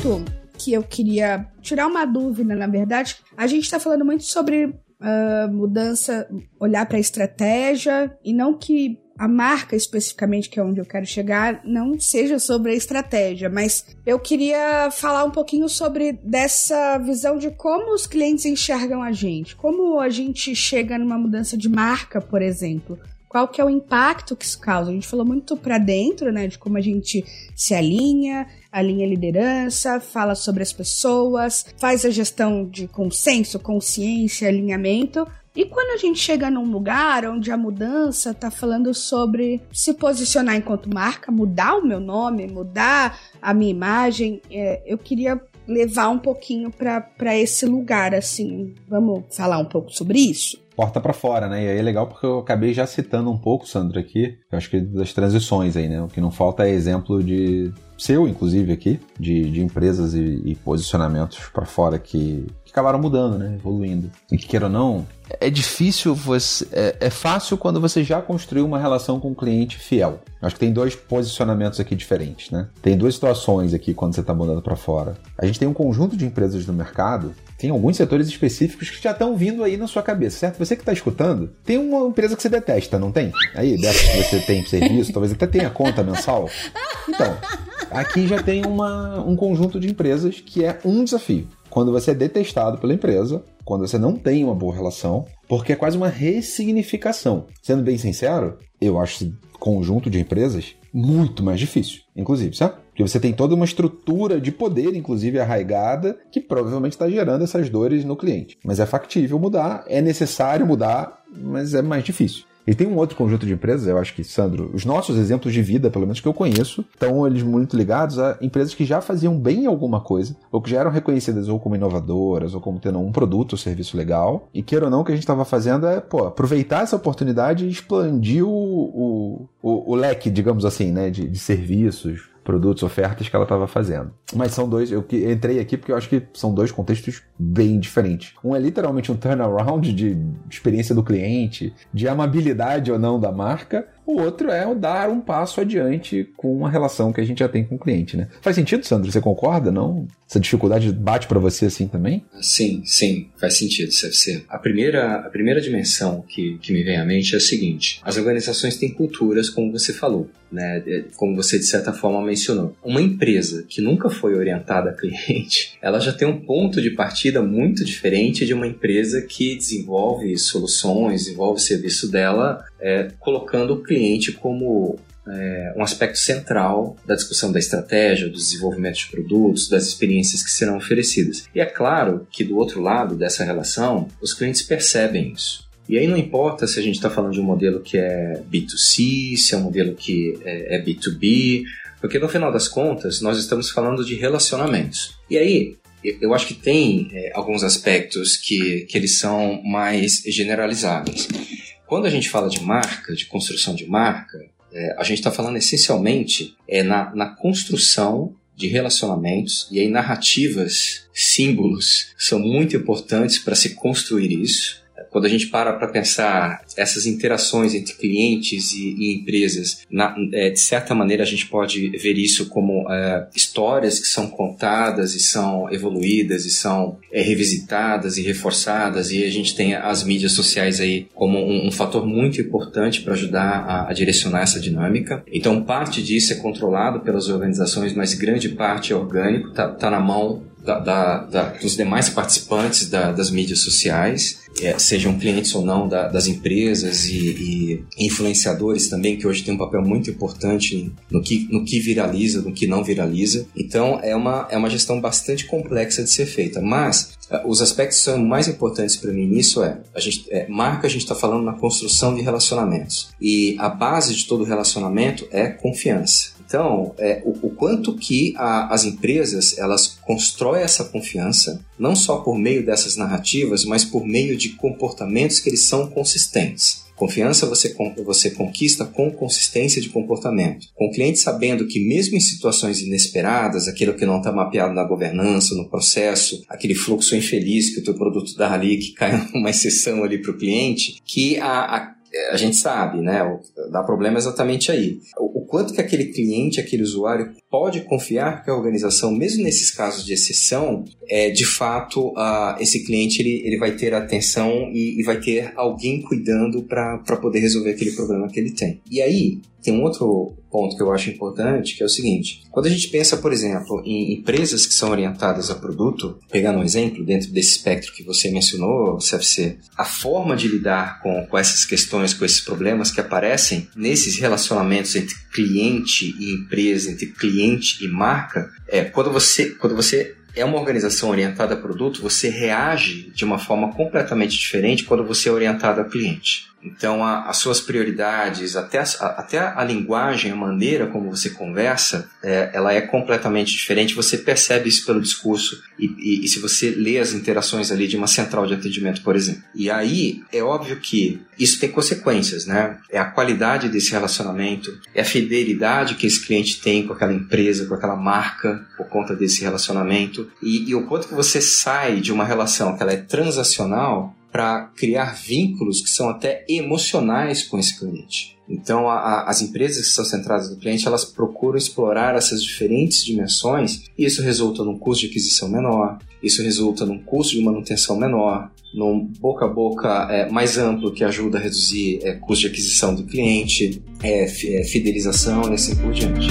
Ponto que eu queria tirar uma dúvida, na verdade. A gente está falando muito sobre uh, mudança, olhar para a estratégia, e não que a marca especificamente, que é onde eu quero chegar, não seja sobre a estratégia, mas eu queria falar um pouquinho sobre dessa visão de como os clientes enxergam a gente, como a gente chega numa mudança de marca, por exemplo. Qual que é o impacto que isso causa? A gente falou muito para dentro, né, de como a gente se alinha, alinha liderança, fala sobre as pessoas, faz a gestão de consenso, consciência, alinhamento, e quando a gente chega num lugar onde a mudança está falando sobre se posicionar enquanto marca, mudar o meu nome, mudar a minha imagem, é, eu queria levar um pouquinho para esse lugar, assim. Vamos falar um pouco sobre isso? porta para fora, né? E aí é legal porque eu acabei já citando um pouco, Sandro, aqui, eu acho que das transições aí, né? O que não falta é exemplo de seu, inclusive, aqui, de, de empresas e, e posicionamentos para fora que, que acabaram mudando, né? Evoluindo. E que queira ou não, é difícil você. É, é, fácil quando você já construiu uma relação com um cliente fiel. Acho que tem dois posicionamentos aqui diferentes, né? Tem duas situações aqui quando você está mudando para fora. A gente tem um conjunto de empresas no mercado tem alguns setores específicos que já estão vindo aí na sua cabeça, certo? Você que está escutando, tem uma empresa que você detesta, não tem? Aí, dessas que você tem serviço, talvez até tenha conta mensal. Então, aqui já tem uma, um conjunto de empresas que é um desafio. Quando você é detestado pela empresa, quando você não tem uma boa relação, porque é quase uma ressignificação. Sendo bem sincero, eu acho esse conjunto de empresas muito mais difícil, inclusive, certo? Porque você tem toda uma estrutura de poder, inclusive arraigada, que provavelmente está gerando essas dores no cliente. Mas é factível mudar, é necessário mudar, mas é mais difícil. E tem um outro conjunto de empresas, eu acho que, Sandro, os nossos exemplos de vida, pelo menos que eu conheço, estão eles muito ligados a empresas que já faziam bem alguma coisa, ou que já eram reconhecidas ou como inovadoras, ou como tendo um produto ou serviço legal. E queira ou não, o que a gente estava fazendo é, pô, aproveitar essa oportunidade e expandir o, o, o, o leque, digamos assim, né, de, de serviços, produtos, ofertas que ela estava fazendo. Mas são dois, eu entrei aqui porque eu acho que são dois contextos bem diferentes. Um é literalmente um turnaround de experiência do cliente, de amabilidade ou não da marca, o outro é o dar um passo adiante com a relação que a gente já tem com o cliente, né? Faz sentido, Sandro? Você concorda? Não? Essa dificuldade bate para você assim também? Sim, sim, faz sentido, CFC. A primeira, a primeira dimensão que, que me vem à mente é a seguinte: as organizações têm culturas, como você falou, né? É, como você de certa forma mencionou. Uma empresa que nunca foi orientada a cliente, ela já tem um ponto de partida muito diferente de uma empresa que desenvolve soluções, desenvolve o serviço dela, é, colocando o cliente como é, um aspecto central da discussão da estratégia, do desenvolvimento de produtos, das experiências que serão oferecidas. E é claro que do outro lado dessa relação, os clientes percebem isso. E aí não importa se a gente está falando de um modelo que é B2C, se é um modelo que é, é B2B, porque no final das contas nós estamos falando de relacionamentos. E aí eu acho que tem é, alguns aspectos que, que eles são mais generalizáveis. Quando a gente fala de marca, de construção de marca, é, a gente está falando essencialmente é, na, na construção de relacionamentos e aí narrativas, símbolos são muito importantes para se construir isso. Quando a gente para para pensar essas interações entre clientes e, e empresas, na, é, de certa maneira a gente pode ver isso como é, histórias que são contadas e são evoluídas e são é, revisitadas e reforçadas e a gente tem as mídias sociais aí como um, um fator muito importante para ajudar a, a, direcionar essa dinâmica. Então parte disso é controlado pelas organizações, mas grande parte é orgânico, está tá na mão da, da, da, dos demais participantes das mídias sociais, é, sejam clientes ou não das empresas e, e, influenciadores também, que hoje tem um papel muito importante no que, no que viraliza, no que não viraliza. Então é uma, é uma gestão bastante complexa de ser feita, mas é, os aspectos são mais importantes para mim nisso é, a gente, é, marca a gente está falando na construção de relacionamentos e a base de todo relacionamento é confiança. Então, é, o, o quanto que a, as empresas elas constroem essa confiança, não só por meio dessas narrativas, mas por meio de comportamentos que eles são consistentes. Confiança você, você conquista com consistência de comportamento. Com o cliente sabendo que, mesmo em situações inesperadas, aquilo que não está mapeado na governança, no processo, aquele fluxo infeliz que o teu produto dá ali, que cai uma exceção ali para o cliente, que a, a a gente sabe, né? Dá problema exatamente aí. O, o, quanto que aquele cliente, aquele usuário pode confiar que a organização, mesmo nesses casos de exceção, é, de fato, esse cliente ele, ele vai ter atenção e, e vai ter alguém cuidando para poder resolver aquele problema que ele tem. E aí, tem um outro ponto que eu acho importante, que é o seguinte: quando a gente pensa, por exemplo, em empresas que são orientadas a produto, pegando um exemplo dentro desse espectro que você mencionou, CFC, a forma de lidar com, com essas questões, com esses problemas que aparecem nesses relacionamentos entre cliente e empresa, entre cliente e marca, é quando você, quando você é uma organização orientada a produto, você reage de uma forma completamente diferente quando você é orientado a cliente. Então, a, as suas prioridades, até a, até a linguagem, a maneira como você conversa, é, ela é completamente diferente. Você percebe isso pelo discurso e, e, e, se você lê as interações ali de uma central de atendimento, por exemplo. E aí, é óbvio que isso tem consequências, né? É a qualidade desse relacionamento, é a fidelidade que esse cliente tem com aquela empresa, com aquela marca, por conta desse relacionamento e, e o quanto que você sai de uma relação que ela é transacional para criar vínculos que são até emocionais com esse cliente. Então, a, a, as empresas que são centradas no cliente, elas procuram explorar essas diferentes dimensões e isso resulta num custo de aquisição menor, isso resulta num custo de manutenção menor, num boca a boca é, mais amplo que ajuda a reduzir é, custo de aquisição do cliente, é, é fidelização e assim por diante.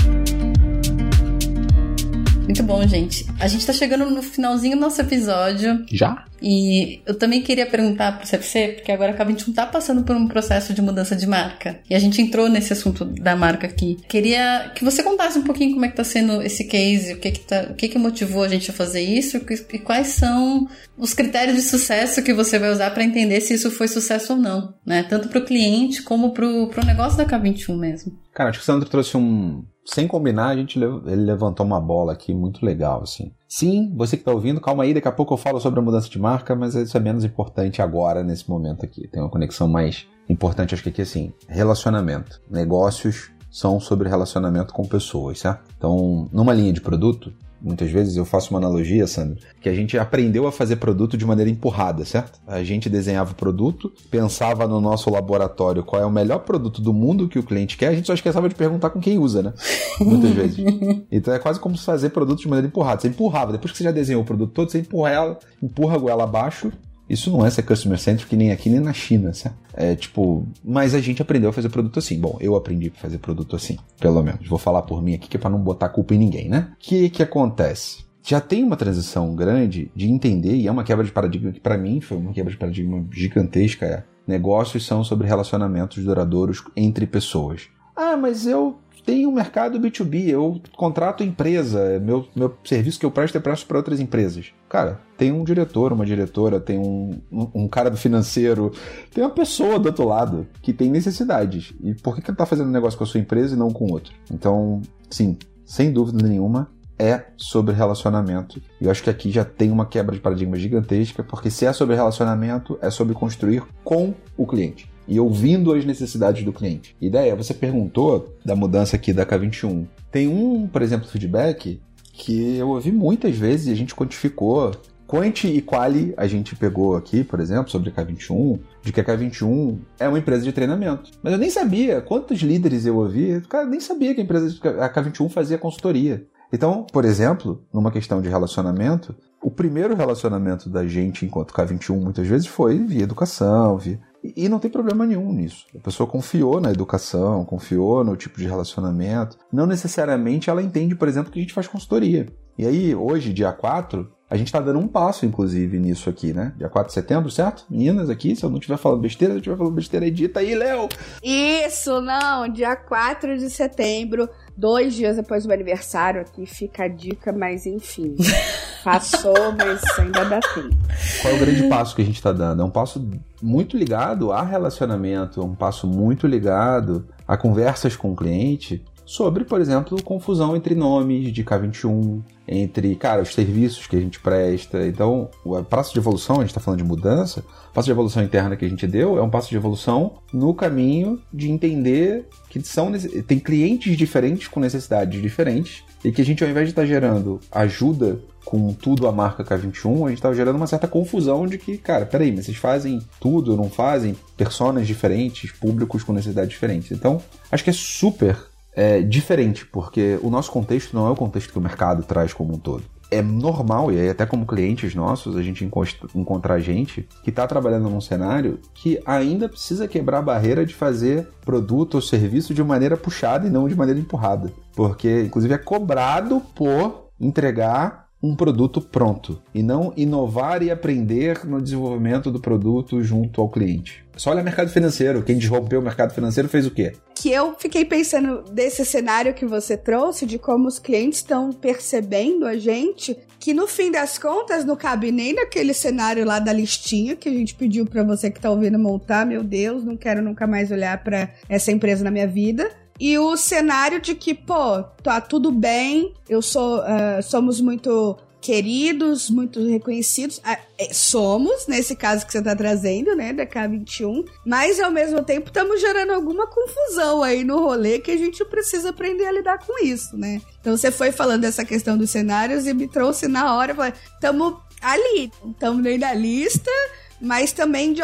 Muito bom, gente. A gente tá chegando no finalzinho do nosso episódio. Já? E eu também queria perguntar pro CFC, porque agora a K21 tá passando por um processo de mudança de marca. E a gente entrou nesse assunto da marca aqui. Queria que você contasse um pouquinho como é que tá sendo esse case, o que que, tá, o que, que motivou a gente a fazer isso e quais são os critérios de sucesso que você vai usar para entender se isso foi sucesso ou não, né? Tanto pro cliente como pro, pro negócio da K21 mesmo. Cara, acho que o Sandro trouxe um, sem combinar, a gente ele levantou uma bola aqui muito legal, assim. Sim, você que está ouvindo, calma aí, daqui a pouco eu falo sobre a mudança de marca, mas isso é menos importante agora, nesse momento aqui. Tem uma conexão mais importante, acho que aqui, assim, relacionamento. Negócios são sobre relacionamento com pessoas, certo? Então, numa linha de produto, muitas vezes eu faço uma analogia, Sandro, que a gente aprendeu a fazer produto de maneira empurrada, certo? A gente desenhava o produto, pensava no nosso laboratório qual é o melhor produto do mundo que o cliente quer, a gente só esquecava de perguntar com quem usa, né? Muitas vezes. Então é quase como se fazer produto de maneira empurrada. Você empurrava, depois que você já desenhou o produto todo, você empurra ela, empurra a goela abaixo isso não é ser customer centric nem aqui nem na China, certo? É tipo, mas a gente aprendeu a fazer produto assim. Bom, eu aprendi a fazer produto assim, pelo menos. Vou falar por mim aqui que é para não botar culpa em ninguém, né? O que que acontece? Já tem uma transição grande de entender e é uma quebra de paradigma que para mim foi uma quebra de paradigma gigantesca. É, negócios são sobre relacionamentos duradouros entre pessoas. Ah, mas eu tem um mercado B2B, eu contrato empresa, meu, meu serviço que eu presto é presto para outras empresas. Cara, tem um diretor, uma diretora, tem um, um, um, cara do financeiro, tem uma pessoa do outro lado que tem necessidades. E por que, que ele está fazendo negócio com a sua empresa e não com outro? Então, sim, sem dúvida nenhuma, é sobre relacionamento. Eu acho que aqui já tem uma quebra de paradigma gigantesca, porque se é sobre relacionamento, é sobre construir com o cliente e ouvindo as necessidades do cliente. Ideia, você perguntou da mudança aqui da K21. Tem um, por exemplo, feedback que eu ouvi muitas vezes e a gente quantificou. Quanti e Quali a gente pegou aqui, por exemplo, sobre a K21, de que a K21 é uma empresa de treinamento. Mas eu nem sabia quantos líderes eu ouvi, cara, nem sabia que a empresa a K21 fazia consultoria. Então, por exemplo, numa questão de relacionamento, o primeiro relacionamento da gente enquanto K21 muitas vezes foi via educação, via e não tem problema nenhum nisso. A pessoa confiou na educação, confiou no tipo de relacionamento. Não necessariamente ela entende, por exemplo, que a gente faz consultoria. E aí, hoje, dia 4, a gente está dando um passo, inclusive, nisso aqui, né? Dia 4 de setembro, certo? Meninas aqui, se eu não estiver falando besteira, se eu estiver falando besteira, edita aí, Léo! Isso, não, dia 4 de setembro, dois dias depois do meu aniversário, aqui fica a dica, mas enfim. Passou, mas ainda dá tempo. Qual é o grande passo que a gente está dando? É um passo muito ligado a relacionamento, um passo muito ligado a conversas com o cliente sobre, por exemplo, confusão entre nomes de K21, entre, cara, os serviços que a gente presta. Então, o passo de evolução, a gente está falando de mudança, o passo de evolução interna que a gente deu é um passo de evolução no caminho de entender que são tem clientes diferentes com necessidades diferentes e que a gente, ao invés de estar tá gerando ajuda com tudo a marca K21, a gente estava gerando uma certa confusão de que, cara, peraí, mas vocês fazem tudo, não fazem personas diferentes, públicos com necessidades diferentes. Então, acho que é super é, diferente, porque o nosso contexto não é o contexto que o mercado traz como um todo. É normal, e até como clientes nossos, a gente encontrar gente que está trabalhando num cenário que ainda precisa quebrar a barreira de fazer produto ou serviço de maneira puxada e não de maneira empurrada. Porque, inclusive, é cobrado por entregar um produto pronto e não inovar e aprender no desenvolvimento do produto junto ao cliente. Só olha o mercado financeiro. Quem desrompeu o mercado financeiro fez o quê? Que eu fiquei pensando desse cenário que você trouxe, de como os clientes estão percebendo a gente, que no fim das contas não cabe nem naquele cenário lá da listinha que a gente pediu para você que tá ouvindo montar. Meu Deus, não quero nunca mais olhar para essa empresa na minha vida e o cenário de que, pô, tá tudo bem, eu sou, uh, somos muito queridos, muito reconhecidos. Ah, é, somos, nesse caso que você está trazendo, né, da K21, mas ao mesmo tempo estamos gerando alguma confusão aí no rolê que a gente precisa aprender a lidar com isso, né? Então você foi falando dessa questão dos cenários e me trouxe na hora, estamos ali, estamos nem na lista, mas também de,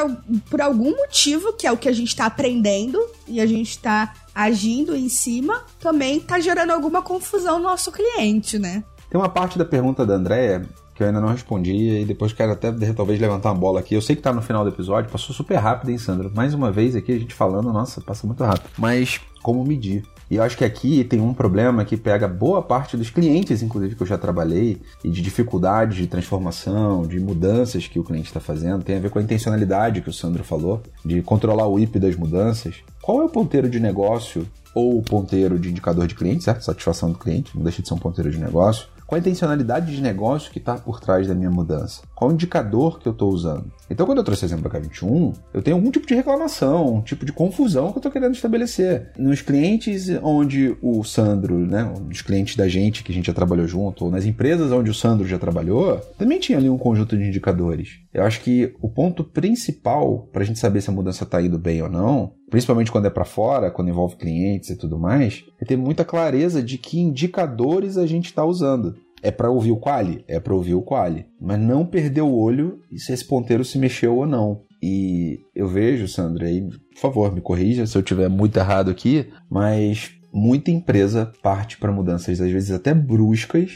por algum motivo, que é o que a gente está aprendendo e a gente está agindo em cima, também está gerando alguma confusão no nosso cliente, né? Tem uma parte da pergunta da Andréia que eu ainda não respondi e depois quero até talvez levantar uma bola aqui. Eu sei que tá no final do episódio, passou super rápido, hein, Sandra? Mais uma vez aqui a gente falando, nossa, passa muito rápido. Mas como medir? E eu acho que aqui tem um problema que pega boa parte dos clientes, inclusive, que eu já trabalhei, e de dificuldades de transformação, de mudanças que o cliente está fazendo. Tem a ver com a intencionalidade que o Sandro falou, de controlar o IP das mudanças. Qual é o ponteiro de negócio ou o ponteiro de indicador de cliente, certo? Satisfação do cliente, não deixa de ser um ponteiro de negócio qual a intencionalidade de negócio que está por trás da minha mudança? Qual o indicador que eu estou usando? Então, quando eu trouxe exemplo da K21, eu tenho algum tipo de reclamação, um tipo de confusão que eu estou querendo estabelecer. Nos clientes onde o Sandro, né, os clientes da gente que a gente já trabalhou junto, ou nas empresas onde o Sandro já trabalhou, também tinha ali um conjunto de indicadores. Eu acho que o ponto principal para a gente saber se a mudança está indo bem ou não, principalmente quando é para fora, quando envolve clientes e tudo mais, é ter muita clareza de que indicadores a gente está usando. É para ouvir o quali? É para ouvir o quali. Mas não perder o olho se esse ponteiro se mexeu ou não. E eu vejo, Sandra, aí, por favor, me corrija se eu tiver muito errado aqui, mas muita empresa parte para mudanças, às vezes até bruscas,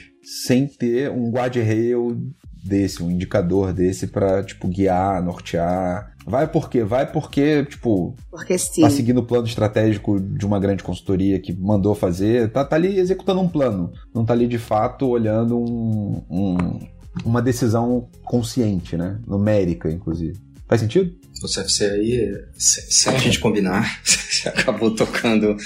sem ter um guardrail desse, um indicador desse para tipo guiar, nortear. Vai porque vai porque tipo porque sim. tá seguindo o plano estratégico de uma grande consultoria que mandou fazer, tá, tá ali executando um plano, não tá ali de fato olhando um, um, uma decisão consciente, né, numérica inclusive. Faz sentido? O CFC aí, sem a gente combinar, você acabou tocando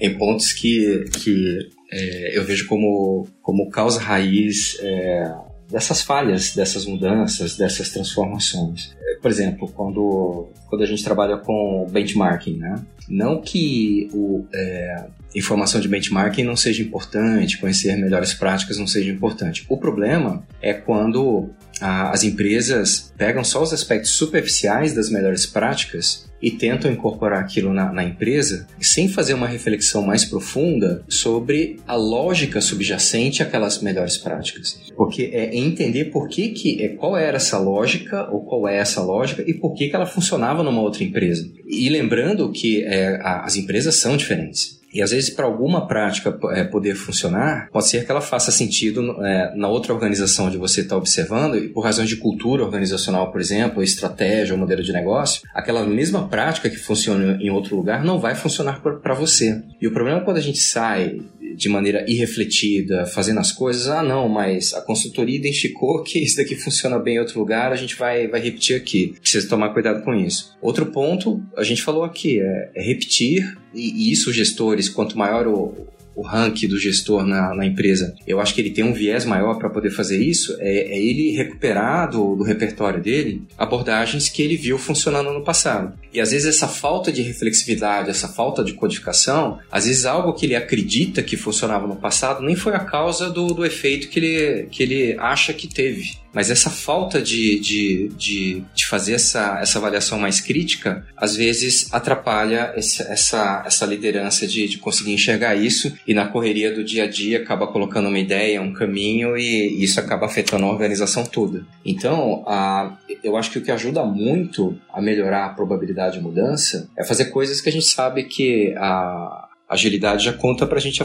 em pontos que, que é, eu vejo como, como causa raiz é, dessas falhas, dessas mudanças, dessas transformações. Por exemplo, quando, quando a gente trabalha com benchmarking, né? Não que o, é, informação de benchmarking não seja importante, conhecer melhores práticas não seja importante. O problema é quando a, as empresas pegam só os aspectos superficiais das melhores práticas e tentam incorporar aquilo na, na, empresa sem fazer uma reflexão mais profunda sobre a lógica subjacente àquelas melhores práticas. Porque é entender por que, que é, qual era essa lógica ou qual é essa lógica e por que, que ela funcionava numa outra empresa. E lembrando que é, a, as empresas são diferentes. E às vezes, para alguma prática é, poder funcionar, pode ser que ela faça sentido é, na outra organização onde você está observando, e por razões de cultura organizacional, por exemplo, estratégia ou modelo de negócio, aquela mesma prática que funciona em outro lugar não vai funcionar para você. E o problema é quando a gente sai de maneira irrefletida, fazendo as coisas, ah, não, mas a consultoria identificou que isso daqui funciona bem em outro lugar, a gente vai, vai repetir aqui. Precisa tomar cuidado com isso. Outro ponto, a gente falou aqui, é, é repetir, e, e isso, gestores, quanto maior o, o ranking do gestor na, na, empresa, eu acho que ele tem um viés maior para poder fazer isso, é, é ele recuperar do, do, repertório dele abordagens que ele viu funcionando no passado. E às vezes essa falta de reflexividade, essa falta de codificação, às vezes algo que ele acredita que funcionava no passado nem foi a causa do, do efeito que ele, que ele acha que teve. Mas essa falta de, de, de, de, fazer essa, essa avaliação mais crítica, às vezes atrapalha esse, essa, essa liderança de, de conseguir enxergar isso e na correria do dia a dia acaba colocando uma ideia, um caminho e isso acaba afetando a organização toda. Então, a, eu acho que o que ajuda muito a melhorar a probabilidade de mudança é fazer coisas que a gente sabe que a, agilidade já conta para a gente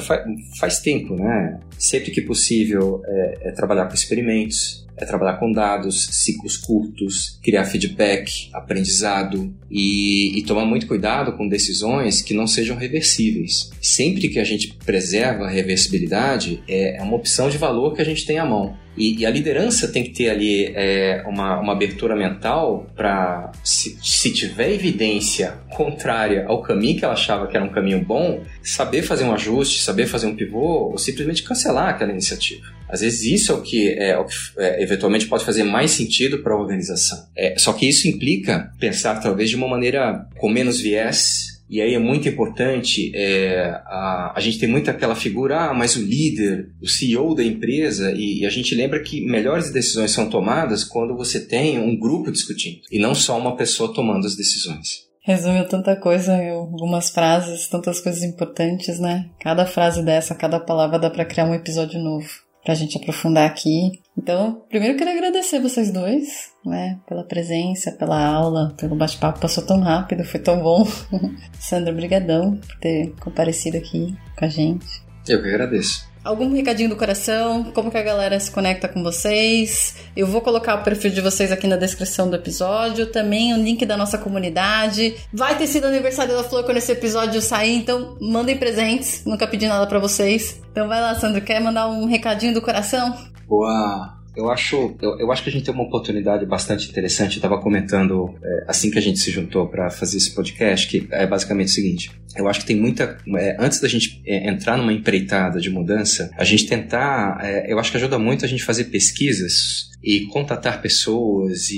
faz, tempo, né? Sempre que possível é, é trabalhar com experimentos, é trabalhar com dados, ciclos curtos, criar feedback, aprendizado e, e, tomar muito cuidado com decisões que não sejam reversíveis. Sempre que a gente preserva a reversibilidade, é, é uma opção de valor que a gente tem à mão. E, e, a liderança tem que ter ali é, uma, uma abertura mental para, se, se tiver evidência contrária ao caminho que ela achava que era um caminho bom, saber fazer um ajuste, saber fazer um pivô ou simplesmente cancelar aquela iniciativa. Às vezes isso é o que, é, o que é, eventualmente pode fazer mais sentido para a organização. É, só que isso implica pensar talvez de uma maneira com menos viés E aí é muito importante, é, a, a gente tem muito aquela figura, ah, mas o líder, o CEO da empresa, e, e a gente lembra que melhores decisões são tomadas quando você tem um grupo discutindo, e não só uma pessoa tomando as decisões. Resumiu tanta coisa, algumas frases, tantas coisas importantes, né? Cada frase dessa, cada palavra dá para criar um episódio novo pra gente aprofundar aqui. Então, primeiro eu queria agradecer vocês dois, né, pela presença, pela aula, pelo bate-papo, passou tão rápido, foi tão bom. Sandra, brigadão por ter comparecido aqui com a gente. Eu que agradeço. Algum recadinho do coração? Como que a galera se conecta com vocês? Eu vou colocar o perfil de vocês aqui na descrição do episódio. Também o link da nossa comunidade. Vai ter sido aniversário da Flor quando esse episódio sair, então mandem presentes. Nunca pedi nada para vocês. Então vai lá, Sandro. Quer mandar um recadinho do coração? Boa! Eu acho, eu, eu, acho que a gente tem uma oportunidade bastante interessante. Eu estava comentando é, assim que a gente se juntou para fazer esse podcast, que é basicamente o seguinte: eu acho que tem muita. É, antes da gente é, entrar numa empreitada de mudança, a gente tentar. É, eu acho que ajuda muito a gente fazer pesquisas e contatar pessoas e,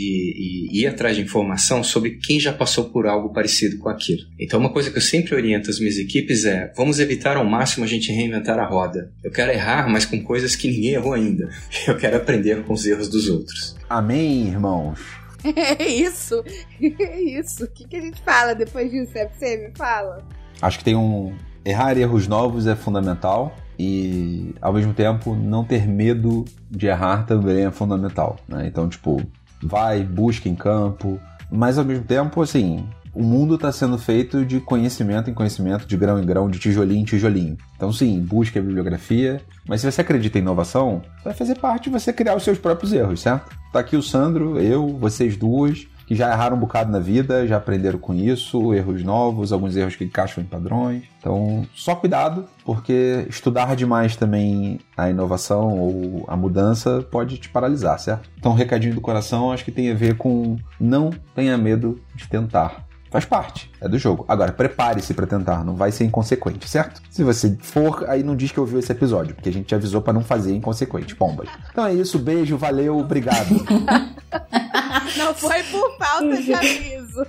e, ir atrás de informação sobre quem já passou por algo parecido com aquilo. Então, uma coisa que eu sempre oriento as minhas equipes é: vamos evitar ao máximo a gente reinventar a roda. Eu quero errar, mas com coisas que ninguém errou ainda. Eu quero aprender com os erros dos outros. Amém, irmãos. É isso. É isso. O que, que a gente fala depois disso? É você me fala. Acho que tem um. Errar erros novos é fundamental e ao mesmo tempo não ter medo de errar também é fundamental, né? Então, tipo, vai, busca em campo, mas ao mesmo tempo, assim, o mundo está sendo feito de conhecimento em conhecimento, de grão em grão, de tijolinho em tijolinho. Então, sim, busque a bibliografia, mas se você acredita em inovação, vai fazer parte de você criar os seus próprios erros, certo? Tá aqui o Sandro, eu, vocês duas, que já erraram um bocado na vida, já aprenderam com isso, erros novos, alguns erros que encaixam em padrões. Então, só cuidado, porque estudar demais também a inovação ou a mudança pode te paralisar, certo? Então, recadinho do coração acho que tem a ver com não tenha medo de tentar. Faz parte, é do jogo. Agora, prepare-se para tentar, não vai ser inconsequente, certo? Se você for, aí não diz que ouviu esse episódio, porque a gente te avisou para não fazer inconsequente, pombas. Então é isso, beijo, valeu, obrigado. não foi por falta de aviso.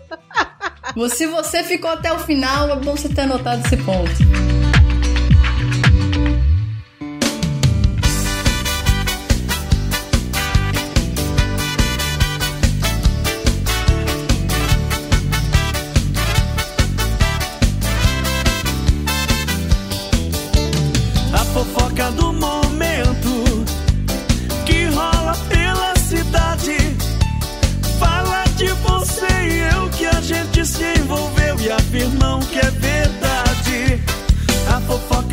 Se você ficou até o final, é bom você ter anotado esse ponto.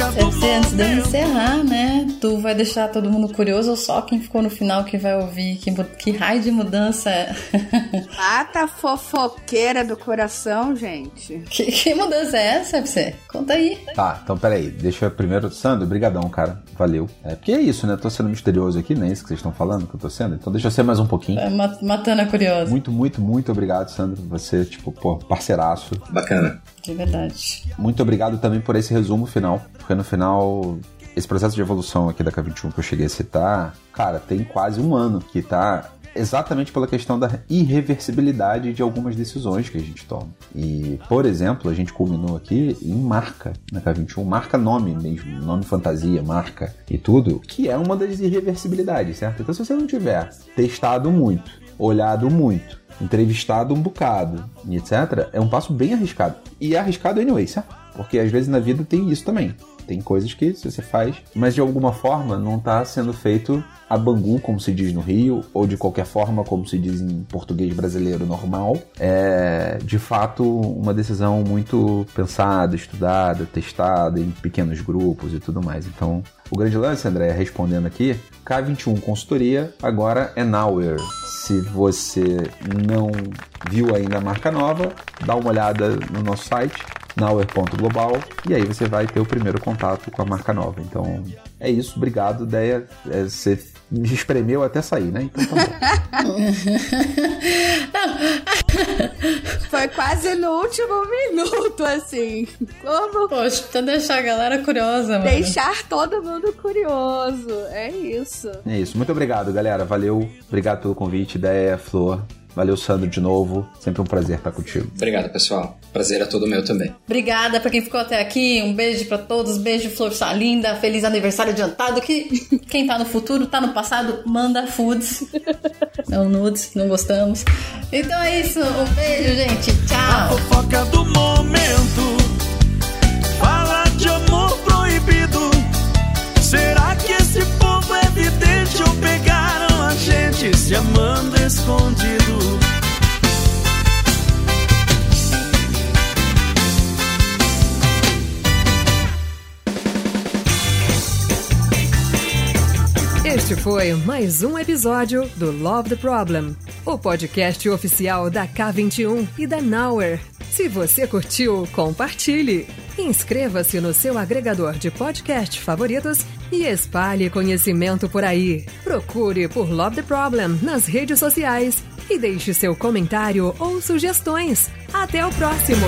Antes de eu encerrar, né? Tu vai deixar todo mundo curioso ou só quem ficou no final que vai ouvir? Que, que raio de mudança é? Mata fofoqueira do coração, gente. Que, que mudança é essa, você? Conta aí. Tá, então peraí. Deixa eu primeiro. Sandro, brigadão, cara. Valeu. É porque é isso, né? tô sendo misterioso aqui, não é isso que vocês estão falando que eu tô sendo? Então deixa eu ser mais um pouquinho. É, matando a curiosa. Muito, muito, muito obrigado, Sandro. Você, tipo, pô, parceiraço. Bacana. De verdade. Muito obrigado também por esse resumo final, porque no final esse processo de evolução aqui da K21 que eu cheguei a citar, cara, tem quase um ano que tá exatamente pela questão da irreversibilidade de algumas decisões que a gente toma. E, por exemplo, a gente culminou aqui em marca na K21, marca nome mesmo, nome fantasia, marca e tudo, que é uma das irreversibilidades, certo? Então, se você não tiver testado muito, olhado muito, entrevistado um bocado etc., é um passo bem arriscado. E é arriscado anyway, certo? Porque às vezes na vida tem isso também. Tem coisas que você faz, mas de alguma forma não está sendo feito a bangu, como se diz no Rio, ou de qualquer forma, como se diz em português brasileiro normal. É de fato uma decisão muito pensada, estudada, testada em pequenos grupos e tudo mais. Então, o grande lance, André, respondendo aqui, K21 Consultoria agora é Nowhere. Se você não viu ainda a marca nova, dá uma olhada no nosso site Nowhere.global e aí você vai ter o primeiro contato com a marca nova. Então é isso, obrigado. Ideia é você me espremeu até sair, né? Então tá bom. Foi quase no último minuto, assim. Como? Poxa, pra deixar a galera curiosa, mano. Deixar todo mundo curioso. É isso. É isso. Muito obrigado, galera. Valeu. Obrigado pelo convite, ideia, Flor. Valeu, Sandro, de novo. Sempre um prazer estar contigo. Obrigado, pessoal. Prazer é todo meu também. Obrigada pra quem ficou até aqui. Um beijo pra todos. Beijo, Flor Salinda. Feliz aniversário adiantado. Que quem tá no futuro, tá no passado, manda foods. Não nudes, não gostamos. Então é isso. Um beijo, gente. A Tchau. fofoca do momento. Fala de amor proibido. Será que esse povo é vidente ou pegaram a gente se amando escondido? Este foi mais um episódio do Love the Problem, o podcast oficial da K21 e da Nauer. Se você curtiu, compartilhe. Inscreva-se no seu agregador de podcast favoritos e espalhe conhecimento por aí. Procure por Love the Problem nas redes sociais e deixe seu comentário ou sugestões. Até o próximo!